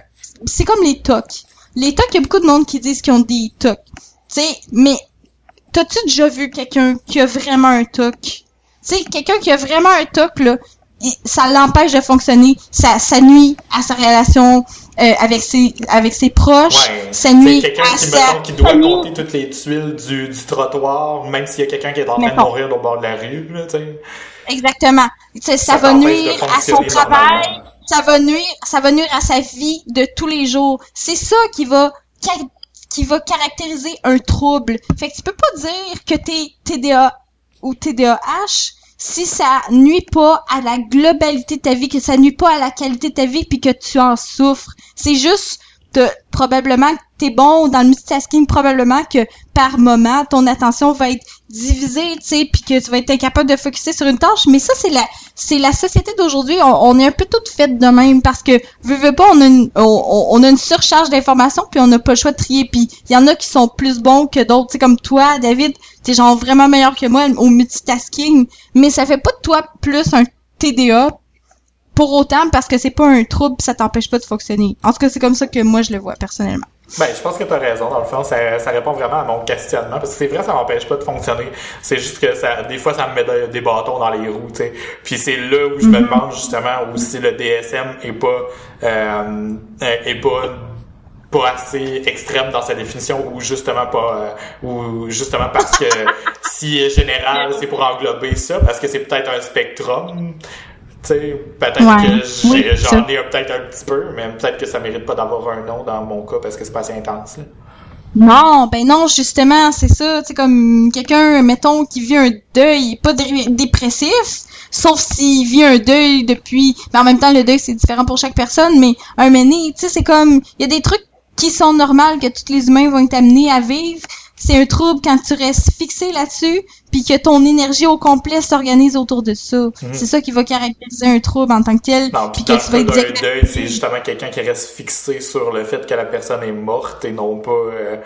c'est comme les TOC. Les TOC, il y a beaucoup de monde qui disent qu'ils ont des TOC. Tu sais, mais t'as-tu déjà vu quelqu'un qui a vraiment un TOC? Tu sais, quelqu'un qui a vraiment un TOC, là, ça l'empêche de fonctionner, ça, ça nuit à sa relation euh, avec ses avec ses proches, Ouais. ça nuit quelqu'un à qui, sa mettons, qui doit compter toutes les tuiles du, du trottoir, même s'il y a quelqu'un qui est en train de mourir au bord de la rue, là, tu sais. Exactement. Tu sais, ça, Ça va nuire à son travail, ça va nuire, ça va nuire à sa vie de tous les jours. C'est ça qui va qui va caractériser un trouble. Fait que tu peux pas dire que t'es TDA ou TDAH si ça nuit pas à la globalité de ta vie, que ça nuit pas à la qualité de ta vie puis que tu en souffres. C'est juste t'as- probablement que t'es bon dans le multitasking, probablement que par moment ton attention va être divisée, tu sais, puis que tu vas être incapable de focuser sur une tâche. Mais ça, c'est la, c'est la société d'aujourd'hui. On, est un peu toutes faites de même parce que veux, veux pas, on a une, on, a une surcharge d'informations puis on n'a pas le choix de trier. Puis il y en a qui sont plus bons que d'autres, tu sais, comme toi, David, t'es genre vraiment meilleur que moi au multitasking. Mais ça fait pas de toi plus un TDA pour autant parce que c'est pas un trouble ça t'empêche pas de fonctionner. En tout cas, c'est comme ça que moi je le vois personnellement. Ben, je pense que t'as raison. Dans le fond, ça, ça répond vraiment à mon questionnement. Parce que c'est vrai, ça m'empêche pas de fonctionner. C'est juste que ça, des fois, ça me met de- des bâtons dans les roues, tu sais. Puis c'est là où je me demande justement où si le DSM est pas, euh, euh, est pas pas assez extrême dans sa définition ou justement pas euh, ou justement parce que si est général c'est pour englober ça parce que c'est peut-être un spectrum tu peut-être Ouais. que j'ai- Oui, c'est j'en ai peut-être un petit peu mais peut-être que ça mérite pas d'avoir un nom dans mon cas parce que c'est pas assez intense là. Non, ben non, justement, c'est ça, tu sais, comme quelqu'un, mettons, qui vit un deuil, pas dé- dépressif, sauf s'il vit un deuil depuis, mais en même temps, le deuil, c'est différent pour chaque personne, mais un mené, tu sais, c'est comme, il y a des trucs qui sont normaux que tous les humains vont être amenés à vivre. C'est un trouble quand tu restes fixé là-dessus, puis que ton énergie au complet s'organise autour de ça. C'est ça qui va caractériser un trouble en tant que tel, puis que tu vas être deuil, c'est justement quelqu'un qui reste fixé sur le fait que la personne est morte et non pas euh,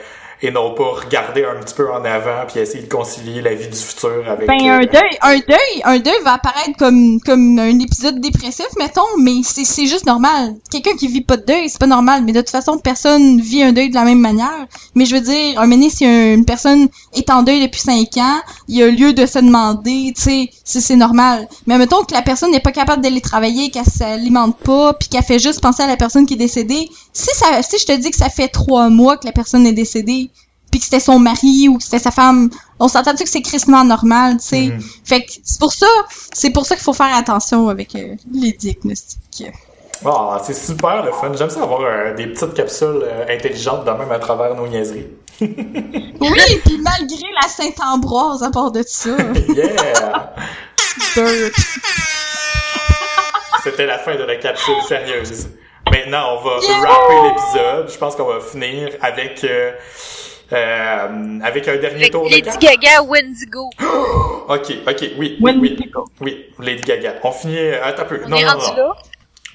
et non pas regarder un petit peu en avant puis essayer de concilier la vie du futur avec Ben euh, un deuil, un deuil, un deuil va apparaître comme comme un épisode dépressif, mettons, mais c'est c'est juste normal. Quelqu'un qui vit pas de deuil, c'est pas normal, mais de toute façon personne vit un deuil de la même manière. Mais je veux dire, un moment si un- une personne est en deuil depuis cinq ans, il y a lieu de se demander, tu sais, si c'est normal. Mais mettons que la personne n'est pas capable d'aller travailler, qu'elle s'alimente pas, puis qu'elle fait juste penser à la personne qui est décédée. Si ça, si je te dis que ça fait trois mois que la personne est décédée, puis que c'était son mari ou que c'était sa femme, on s'entend-tu que c'est crissement normal, tu sais. Mhm. Fait que c'est pour ça, c'est pour ça qu'il faut faire attention avec euh, les diagnostics. Ah, c'est super le fun. J'aime ça avoir euh, des petites capsules euh, intelligentes de même à travers nos niaiseries. Oui, puis malgré la Sainte-Ambroise à part de ça. Yeah! C'était la fin de la capsule sérieuse. Maintenant, on va Yeah! rapper l'épisode. Je pense qu'on va finir avec euh, euh, avec un dernier tour de Lady. Gaga Wendigo. Ok, ok, oui, oui, oui, oui, Lady Gaga. On finit. euh, Attends un peu. On non, est non, rendu non. là?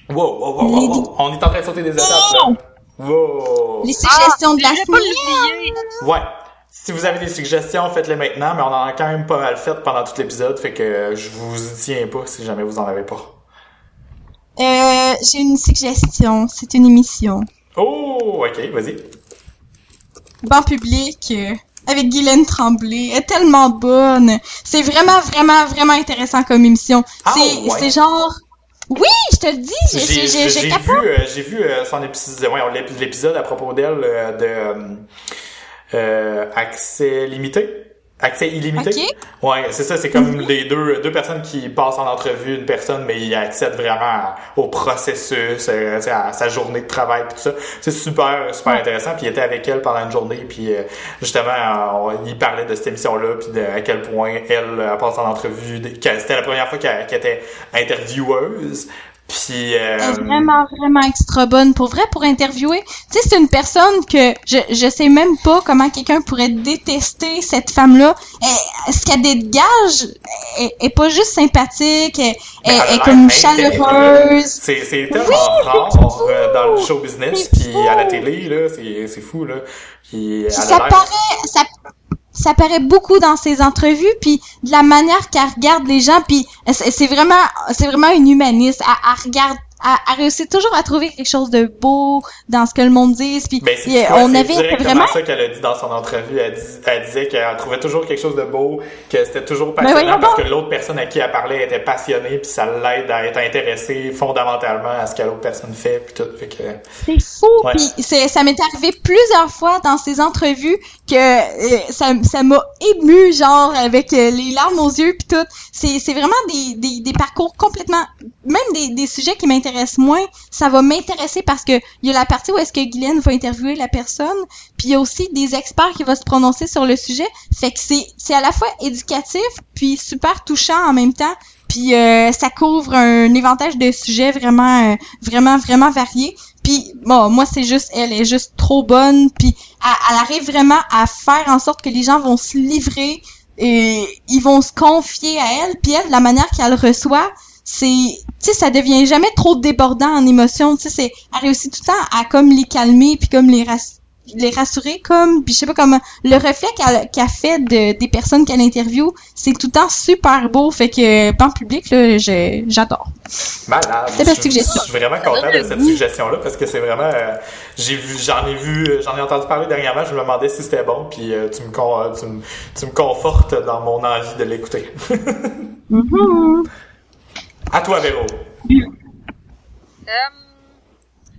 Wow, wow, wow, wow, wow. On est en train de sauter des étapes là. Wow. Les suggestions de la Ah, semaine. Ouais. Si vous avez des suggestions, faites-les maintenant, mais on en a quand même pas mal fait pendant tout l'épisode, fait que je vous y tiens pas si jamais vous en avez pas. Euh, j'ai une suggestion. C'est une émission. Oh, ok, vas-y. Banc public. euh, avec Guylaine Tremblay. Elle est tellement bonne. C'est vraiment, vraiment, vraiment intéressant comme émission. Ah, c'est, ouais. c'est genre... Oui, je te le dis, j'ai, j'ai, j'ai, j'ai j'ai capote. vu, euh, j'ai vu euh, son épisode, ouais, l'ép- l'épisode à propos d'elle euh, de euh, euh, accès limité, accès illimité. Ok. Ouais, c'est ça, c'est comme les deux deux personnes qui passent en entrevue une personne, mais ils accèdent vraiment à- au processus, euh, tu sais, à sa journée de travail puis tout ça. C'est super super intéressant. Puis il était avec elle pendant une journée, puis euh, justement, euh, on- il parlait de cette émission-là, puis de à quel point elle, elle passe en entrevue, c'était la première fois qu'elle qu'elle était intervieweuse. Puis euh, Elle est vraiment, vraiment extra bonne. Pour vrai, pour interviewer, tu sais, c'est une personne que je, je sais même pas comment quelqu'un pourrait détester cette femme-là. Elle- Ce qu'elle dégage est, est pas juste sympathique, elle, Mais elle- elle elle est comme chaleureuse. C'est, c'est tellement Oui, rare euh, dans le show business puis à la télé là, c'est, c'est fou là. Puis elle ça paraît, ça, ça paraît beaucoup dans ses entrevues, puis de la manière qu'elle regarde les gens, puis c'est vraiment, c'est vraiment une humaniste. Elle regarde, elle, elle réussit toujours à trouver quelque chose de beau dans ce que le monde dit. Puis Ben, a- quoi, on c'est avait directement vraiment ça qu'elle a dit dans son entrevue. Elle, dis- elle disait qu'elle trouvait toujours quelque chose de beau, que c'était toujours passionnant Ben, parce que l'autre personne à qui elle parlait était passionnée, puis ça l'aide à être intéressée fondamentalement à ce que l'autre personne fait, puis tout. Fait que C'est fou. Ouais. Puis ça m'est arrivé plusieurs fois dans ces entrevues que euh, ça, ça m'a ému, genre avec euh, les larmes aux yeux puis tout. C'est, c'est vraiment des, des, des parcours complètement, même des, des sujets qui m'intéressent moins, ça va m'intéresser parce que il y a la partie où est-ce que Guylaine va interviewer la personne, puis il y a aussi des experts qui vont se prononcer sur le sujet. Fait que c'est, c'est à la fois éducatif puis super touchant en même temps. Puis euh, ça couvre un éventail de sujets vraiment, euh, vraiment, vraiment variés. Puis bon, moi c'est juste, elle est juste trop bonne. Puis elle, elle arrive vraiment à faire en sorte que les gens vont se livrer et ils vont se confier à elle. Puis elle, la manière qu'elle reçoit, c'est, tu sais, ça devient jamais trop débordant en émotion. Tu sais, c'est, elle réussit tout le temps à comme les calmer puis comme les rass- les rassurer comme puis je sais pas comment le reflet qu'elle qu'elle fait de des personnes qu'elle interview c'est tout le temps super beau fait que en public là je- j'adore Malade. C'est Je- suggestion. Je suis vraiment content de cette suggestion-là parce que c'est vraiment. euh, j'ai vu, j'en ai vu, euh, j'en ai entendu parler dernièrement. Je me demandais si c'était bon, puis euh, tu me, con- euh, tu me, tu me confortes dans mon envie de l'écouter. Mhm. À toi, Véro. Euh,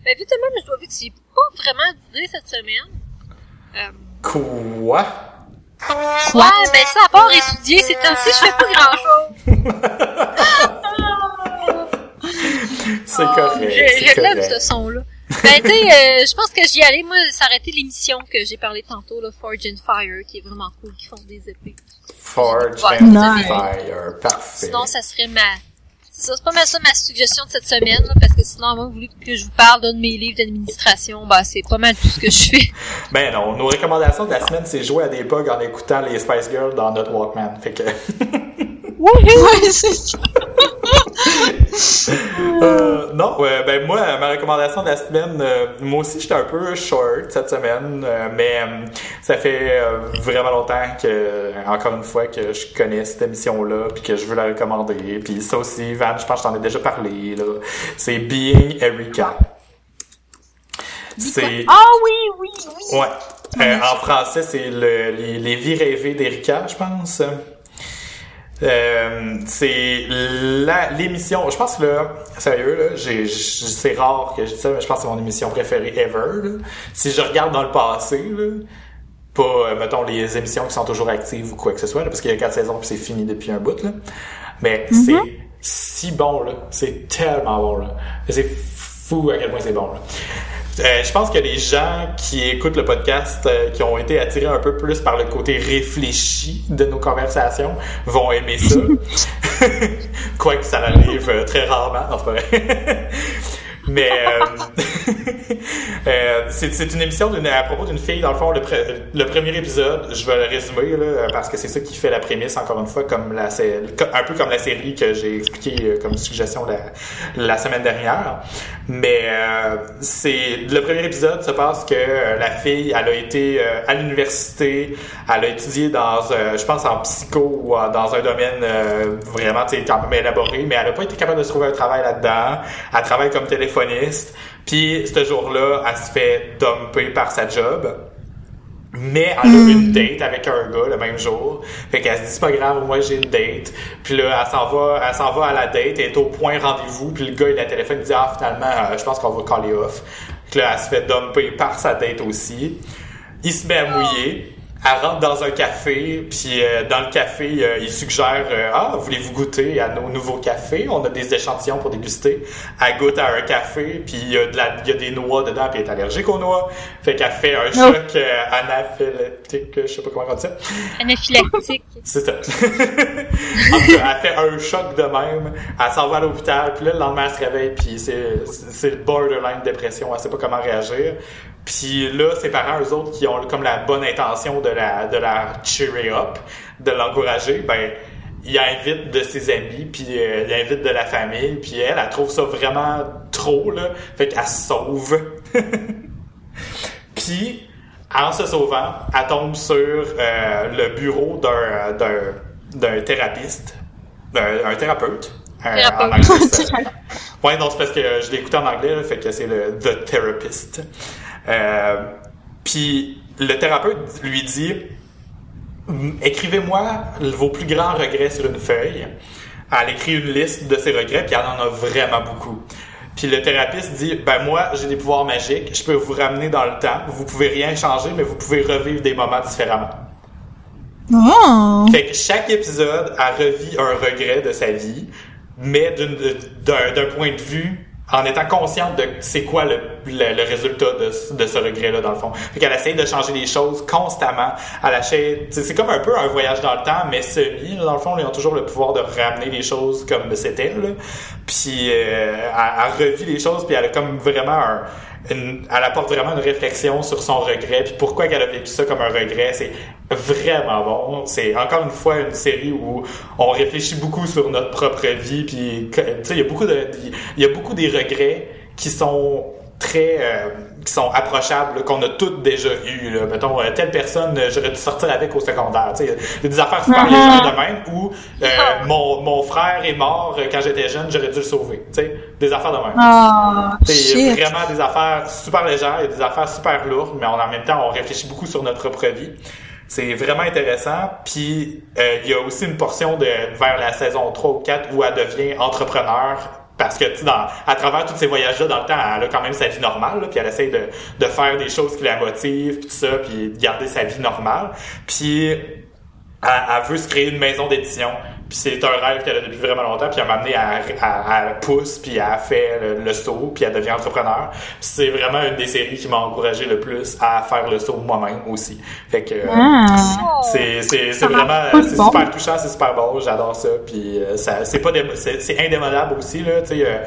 ben, vite même, je dois avouer que j'ai pas vraiment d'idée cette semaine. Euh, Quoi? Quoi? Ouais, ben ça, à part étudier, ces temps-ci, je fais pas grand-chose. C'est Oh, correct. Je, c'est je lève correct. ce son-là. Ben, tu sais, euh, je pense que j'y allais, moi, s'arrêter l'émission que j'ai parlé tantôt, là, Forge and Fire, qui est vraiment cool, qui font des épées. Forge and. Fire. Parfait. Sinon, ça serait ma... C'est pas mal ça ma suggestion de cette semaine, parce que sinon, moi, vous voulez que je vous parle d'un de mes livres d'administration, ben, c'est pas mal tout ce que je fais. Ben non, nos recommandations de la semaine, c'est jouer à des bugs en écoutant les Spice Girls dans notre Walkman. Fait que. ouais c'est ça Euh, non, ben moi, ma recommandation de la semaine, euh, moi aussi j'étais un peu short cette semaine, euh, mais euh, ça fait euh, vraiment longtemps que, encore une fois, que je connais cette émission-là, puis que je veux la recommander. Puis ça aussi, Van, je pense que je t'en ai déjà parlé. là. C'est Being Erika. C'est ah oui oui oui ouais. Euh, en français, c'est le, les, les vies rêvées d'Erika, je pense. Euh, c'est l'émission. Je pense que là, sérieux là, c'est rare que je dise ça, mais je pense que c'est mon émission préférée ever. là. Si je regarde dans le passé, là, pas euh, mettons les émissions qui sont toujours actives ou quoi que ce soit, là, parce qu'il y a quatre saisons puis c'est fini depuis un bout là. Mais c'est si bon là, c'est tellement bon là. C'est fou à quel point c'est bon là. Euh, je pense que les gens qui écoutent le podcast, euh, qui ont été attirés un peu plus par le côté réfléchi de nos conversations, vont aimer ça. Quoique ça arrive euh, très rarement, non, c'est pas vrai. Mais euh, euh, c'est une émission à propos d'une fille, dans le fond, le, le premier épisode, je vais le résumer là, parce que c'est ça qui fait la prémisse, encore une fois, comme la, un peu comme la série que j'ai expliqué euh, comme suggestion la, la semaine dernière. Mais euh, c'est le premier épisode se passe que euh, la fille, elle a été à l'université, elle a étudié dans, je pense en psycho ou dans un domaine euh, vraiment, quand même élaboré, mais elle a pas été capable de se trouver un travail là-dedans. Elle travaille comme téléphoniste. Puis ce jour-là, elle se fait dumper par sa job. Mais elle a une date avec un gars le même jour. Fait qu'elle se dit c'est pas grave, moi j'ai une date. Puis là, elle s'en va, elle s'en va à la date, elle est au point rendez-vous, puis le gars il a le téléphone, il dit ah finalement euh, je pense qu'on va caller off. Puis là, elle se fait dumper par sa date aussi. Il se met à mouiller. Elle rentre dans un café, puis euh, dans le café, euh, il suggère euh, Ah, voulez-vous goûter à nos nouveaux cafés? On a des échantillons pour déguster. Elle goûte à un café, puis il y, a de la- il y a des noix dedans, puis elle est allergique aux noix. Fait qu'elle fait un choc euh, anaphylactique, je sais pas comment on dit ça. Anaphylactique. C'est ça. en tout cas, elle fait un choc de même. Elle s'en va à l'hôpital. Puis là, le lendemain, elle se réveille. Puis c'est, c'est le borderline dépression. Elle sait pas comment réagir. Puis là, ses parents, eux autres, qui ont comme la bonne intention de la, de la cheerer up, de l'encourager, ben, il invite de ses amis, puis euh, il invite de la famille, puis elle, elle trouve ça vraiment trop, là. Fait qu'elle se sauve. Puis, en se sauvant, elle tombe sur euh, le bureau d'un, d'un, d'un thérapeute, d'un un thérapeute. un- Thérapeute. en anglais, ouais, non, c'est parce que je l'ai écouté en anglais, là, fait que c'est le The Therapist. Euh, puis, le thérapeute lui dit écrivez-moi vos plus grands regrets sur une feuille. Elle écrit une liste de ses regrets, puis elle en a vraiment beaucoup. Puis le thérapeute dit, ben moi, j'ai des pouvoirs magiques, je peux vous ramener dans le temps. Vous pouvez rien changer, mais vous pouvez revivre des moments différemment. Oh. Fait que chaque épisode, elle revit un regret de sa vie, mais d'un point de vue en étant consciente de c'est quoi le, le, le résultat de, de ce regret-là, dans le fond. Fait qu'elle essaye de changer les choses constamment. Elle achète, c'est comme un peu un voyage dans le temps, mais semi, dans le fond, ils ont toujours le pouvoir de ramener les choses comme c'était, là. Puis, euh, elle, elle revit les choses, puis elle a comme vraiment un, elle apporte vraiment une réflexion sur son regret, puis pourquoi qu'elle a vécu ça comme un regret. C'est vraiment bon. C'est encore une fois une série où on réfléchit beaucoup sur notre propre vie, puis il y a beaucoup de, il y a beaucoup des regrets qui sont très euh, qui sont approchables qu'on a toutes déjà eu là. mettons euh, telle personne euh, j'aurais dû sortir avec au secondaire tu sais il y a des affaires super Mhm. légères de même où euh, mon, mon frère est mort euh, quand j'étais jeune j'aurais dû le sauver tu sais des affaires de même Ah, il y a shit. vraiment des affaires super légères, il y a des affaires super lourdes, mais on, en même temps, on réfléchit beaucoup sur notre propre vie. C'est vraiment intéressant. Puis, euh, il y a aussi une portion de vers la saison 3 ou 4 où elle devient entrepreneur. Parce que, dans- à travers tous ces voyages-là dans le temps, elle a quand même sa vie normale, puis elle essaie de, de faire des choses qui la motivent, tout ça, puis de garder sa vie normale. Puis, elle, elle veut se créer une maison d'édition. Puis c'est un rêve qu'elle a depuis vraiment longtemps. Puis à un moment donné, elle, elle, elle pousse, puis elle fait le, le saut, puis elle devient entrepreneur. C'est vraiment une des séries qui m'a encouragé le plus à faire le saut moi-même aussi. Fait que euh, Ah. c'est c'est c'est vraiment c'est bon. super touchant, c'est super beau, j'adore ça. Puis euh, ça c'est pas c'est indémodable aussi là. Tu sais, euh,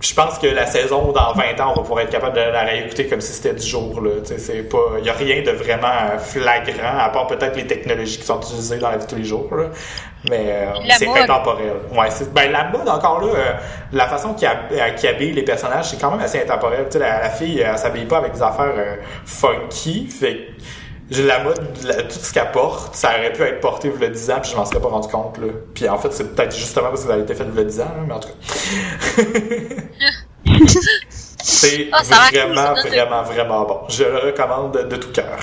je pense que la saison dans 20 ans, on va pouvoir être capable de la réécouter comme si c'était du jour là. Tu sais, c'est pas, il y a rien de vraiment euh, flagrant à part peut-être les technologies qui sont utilisées dans la vie de tous les jours là. Mais euh, c'est intemporel. Ouais, ben la mode encore là, euh, la façon qui qui habille les personnages, c'est quand même assez intemporel. Tu sais, la, la fille, elle s'habille pas avec des affaires euh, funky, fait j'ai la mode, la- tout ce qu'elle porte, ça aurait pu être porté a 10 ans, puis je m'en serais pas rendu compte, là. Puis en fait, c'est peut-être justement parce que ça a été fait a 10 ans, là, mais en tout cas. c'est Ah, cool, vraiment, vraiment, vraiment bon. Je le recommande de, de tout cœur.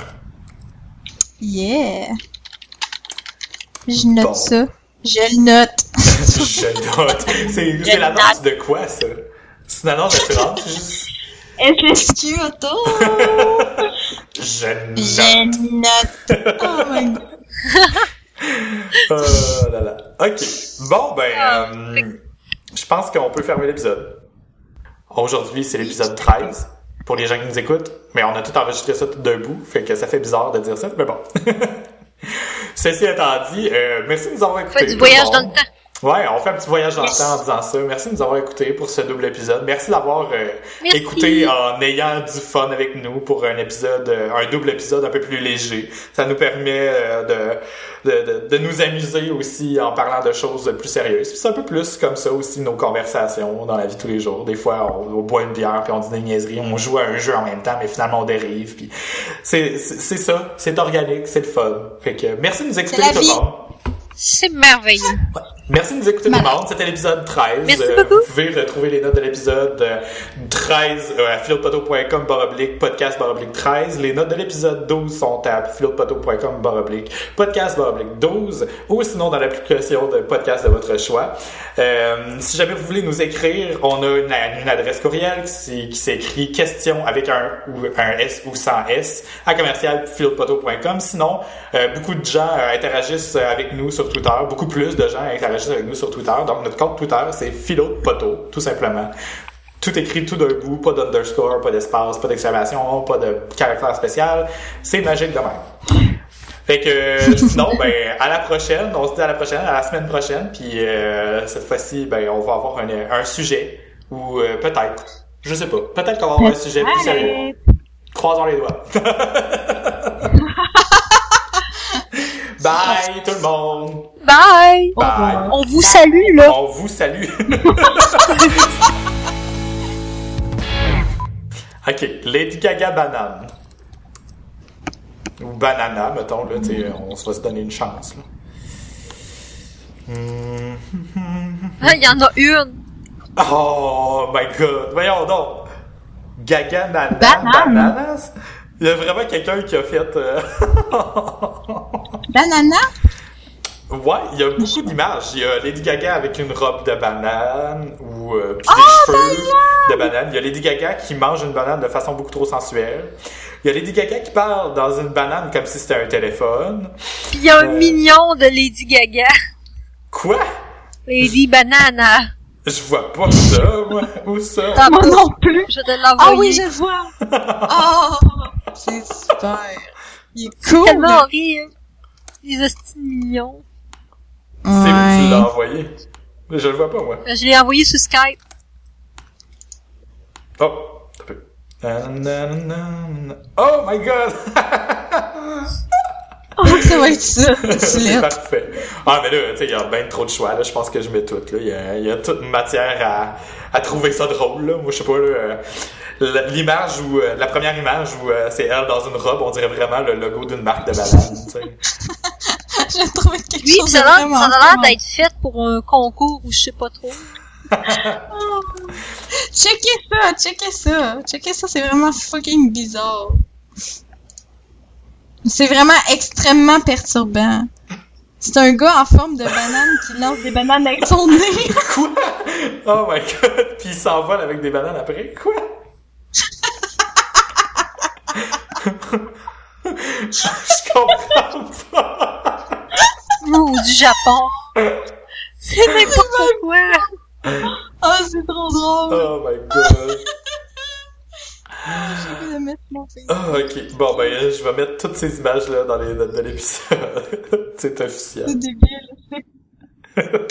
Yeah. Je note Bon. ça. Je le note. je note. C'est c'est l'annonce de quoi, ça? C'est une annonce d'assurance? Juste- SSQ Auto. Je note. Je note. Oh my god. Oh là là. Ok. Bon, ben, Ah, euh, je pense qu'on peut fermer l'épisode. Aujourd'hui, c'est l'épisode 13 pour les gens qui nous écoutent, mais on a tout enregistré ça tout d'un bout, fait que ça fait bizarre de dire ça, mais bon. Ceci étant dit, euh, merci de nous avoir écoutés. Fait du voyage dans le temps. Ouais, on fait un petit voyage dans le temps en disant ça. Merci de nous avoir écoutés pour ce double épisode. Merci d'avoir euh, écouté en ayant du fun avec nous pour un épisode, euh, un double épisode un peu plus léger. Ça nous permet euh, de, de, de, nous amuser aussi en parlant de choses plus sérieuses. C'est un peu plus comme ça aussi nos conversations dans la vie de tous les jours. Des fois, on, on boit une bière puis on dit des niaiseries, on joue à un jeu en même temps, mais finalement on dérive. Puis c'est ça, c'est organique, c'est le fun. Fait que merci de nous écouter tout le monde. C'est merveilleux. Merci de nous écouter tout le Mal. monde. C'était l'épisode 13. Merci Euh, beaucoup. vous pouvez retrouver les notes de l'épisode euh, 13 euh, à philopoteau.com baroblique podcast baroblique 13. Les notes de l'épisode 12 sont à philopoteau.com baroblique podcast baroblique 12 ou sinon dans l'application de podcast de votre choix. Euh, si jamais vous voulez nous écrire, on a une, une adresse courriel qui s'é- qui s'écrit question avec un ou un S ou sans S à commercial philopoteau.com. Sinon, euh, beaucoup de gens euh, interagissent avec nous sur Twitter. Beaucoup plus de gens interagissent avec nous sur Twitter. Donc, notre compte Twitter, c'est Philo de Poteau, tout simplement. Tout écrit tout d'un bout, pas d'underscore, pas d'espace, pas d'exclamation, pas de caractère spécial. C'est magique de même. Fait que sinon, ben à la prochaine. On se dit à la prochaine, à la semaine prochaine. Puis euh, cette fois-ci, ben on va avoir un, un sujet ou euh, peut-être, je sais pas, peut-être qu'on va avoir un sujet plus sérieux. Croisons les doigts. Bye tout le monde. Bye! Bye. On vous salue, là. On vous salue. ok, Lady Gaga banane. Ou banana, mettons, là, tu sais, on se va se donner une chance, là. Hmm. Ah, Il y en a une. Oh my god, voyons donc. Gaga nana Banane. bananas? Il y a vraiment quelqu'un qui a fait. euh, Banana? Ouais, il y a beaucoup d'images. Il y a Lady Gaga avec une robe de banane ou euh, puis des cheveux de banane. Il y a Lady Gaga qui mange une banane de façon beaucoup trop sensuelle. Il y a Lady Gaga qui parle dans une banane comme si c'était un téléphone. Il y a un Euh. mignon de Lady Gaga. Quoi? Lady Banana. Je vois pas ça, moi. Où ça? Ah, Moi non plus. Je te Ah oui, je le vois. Oh, c'est super. Il est cool. tellement rire. Les hosties mignons. C'est où tu l'as envoyé? Je le vois pas, moi. Je l'ai envoyé sur Skype. Oh, peu. Nanana. Oh my god! Oh, ça va être ça. C'est parfait. Ah, mais là, tu sais, il y a bien trop de choix, là. Je pense que je mets tout, là. Il y a, il y a toute matière à, à trouver ça drôle, là. Moi, je sais pas, là. euh, L'image où, euh, la première image où euh, c'est elle dans une robe, on dirait vraiment le logo d'une marque de tu sais. J'ai trouvé quelque Oui, chose ça de a l'air vraiment ça a l'air fun. d'être fait pour un concours ou je sais pas trop. Checkez ça, checkez ça. Checkez ça, c'est vraiment fucking bizarre. C'est vraiment extrêmement perturbant. C'est un gars en forme de banane qui lance des bananes avec son nez. Quoi? Oh my god! Puis il s'envole avec des bananes après? Quoi? je comprends pas. Ou du Japon. C'est n'importe quoi. Oh, c'est trop drôle. Oh my god. J'ai envie de mettre mon face. Ah, ok. Bon, ben, euh, je vais mettre toutes ces images-là dans les notes de l'épisode. C'est officiel. C'est débile.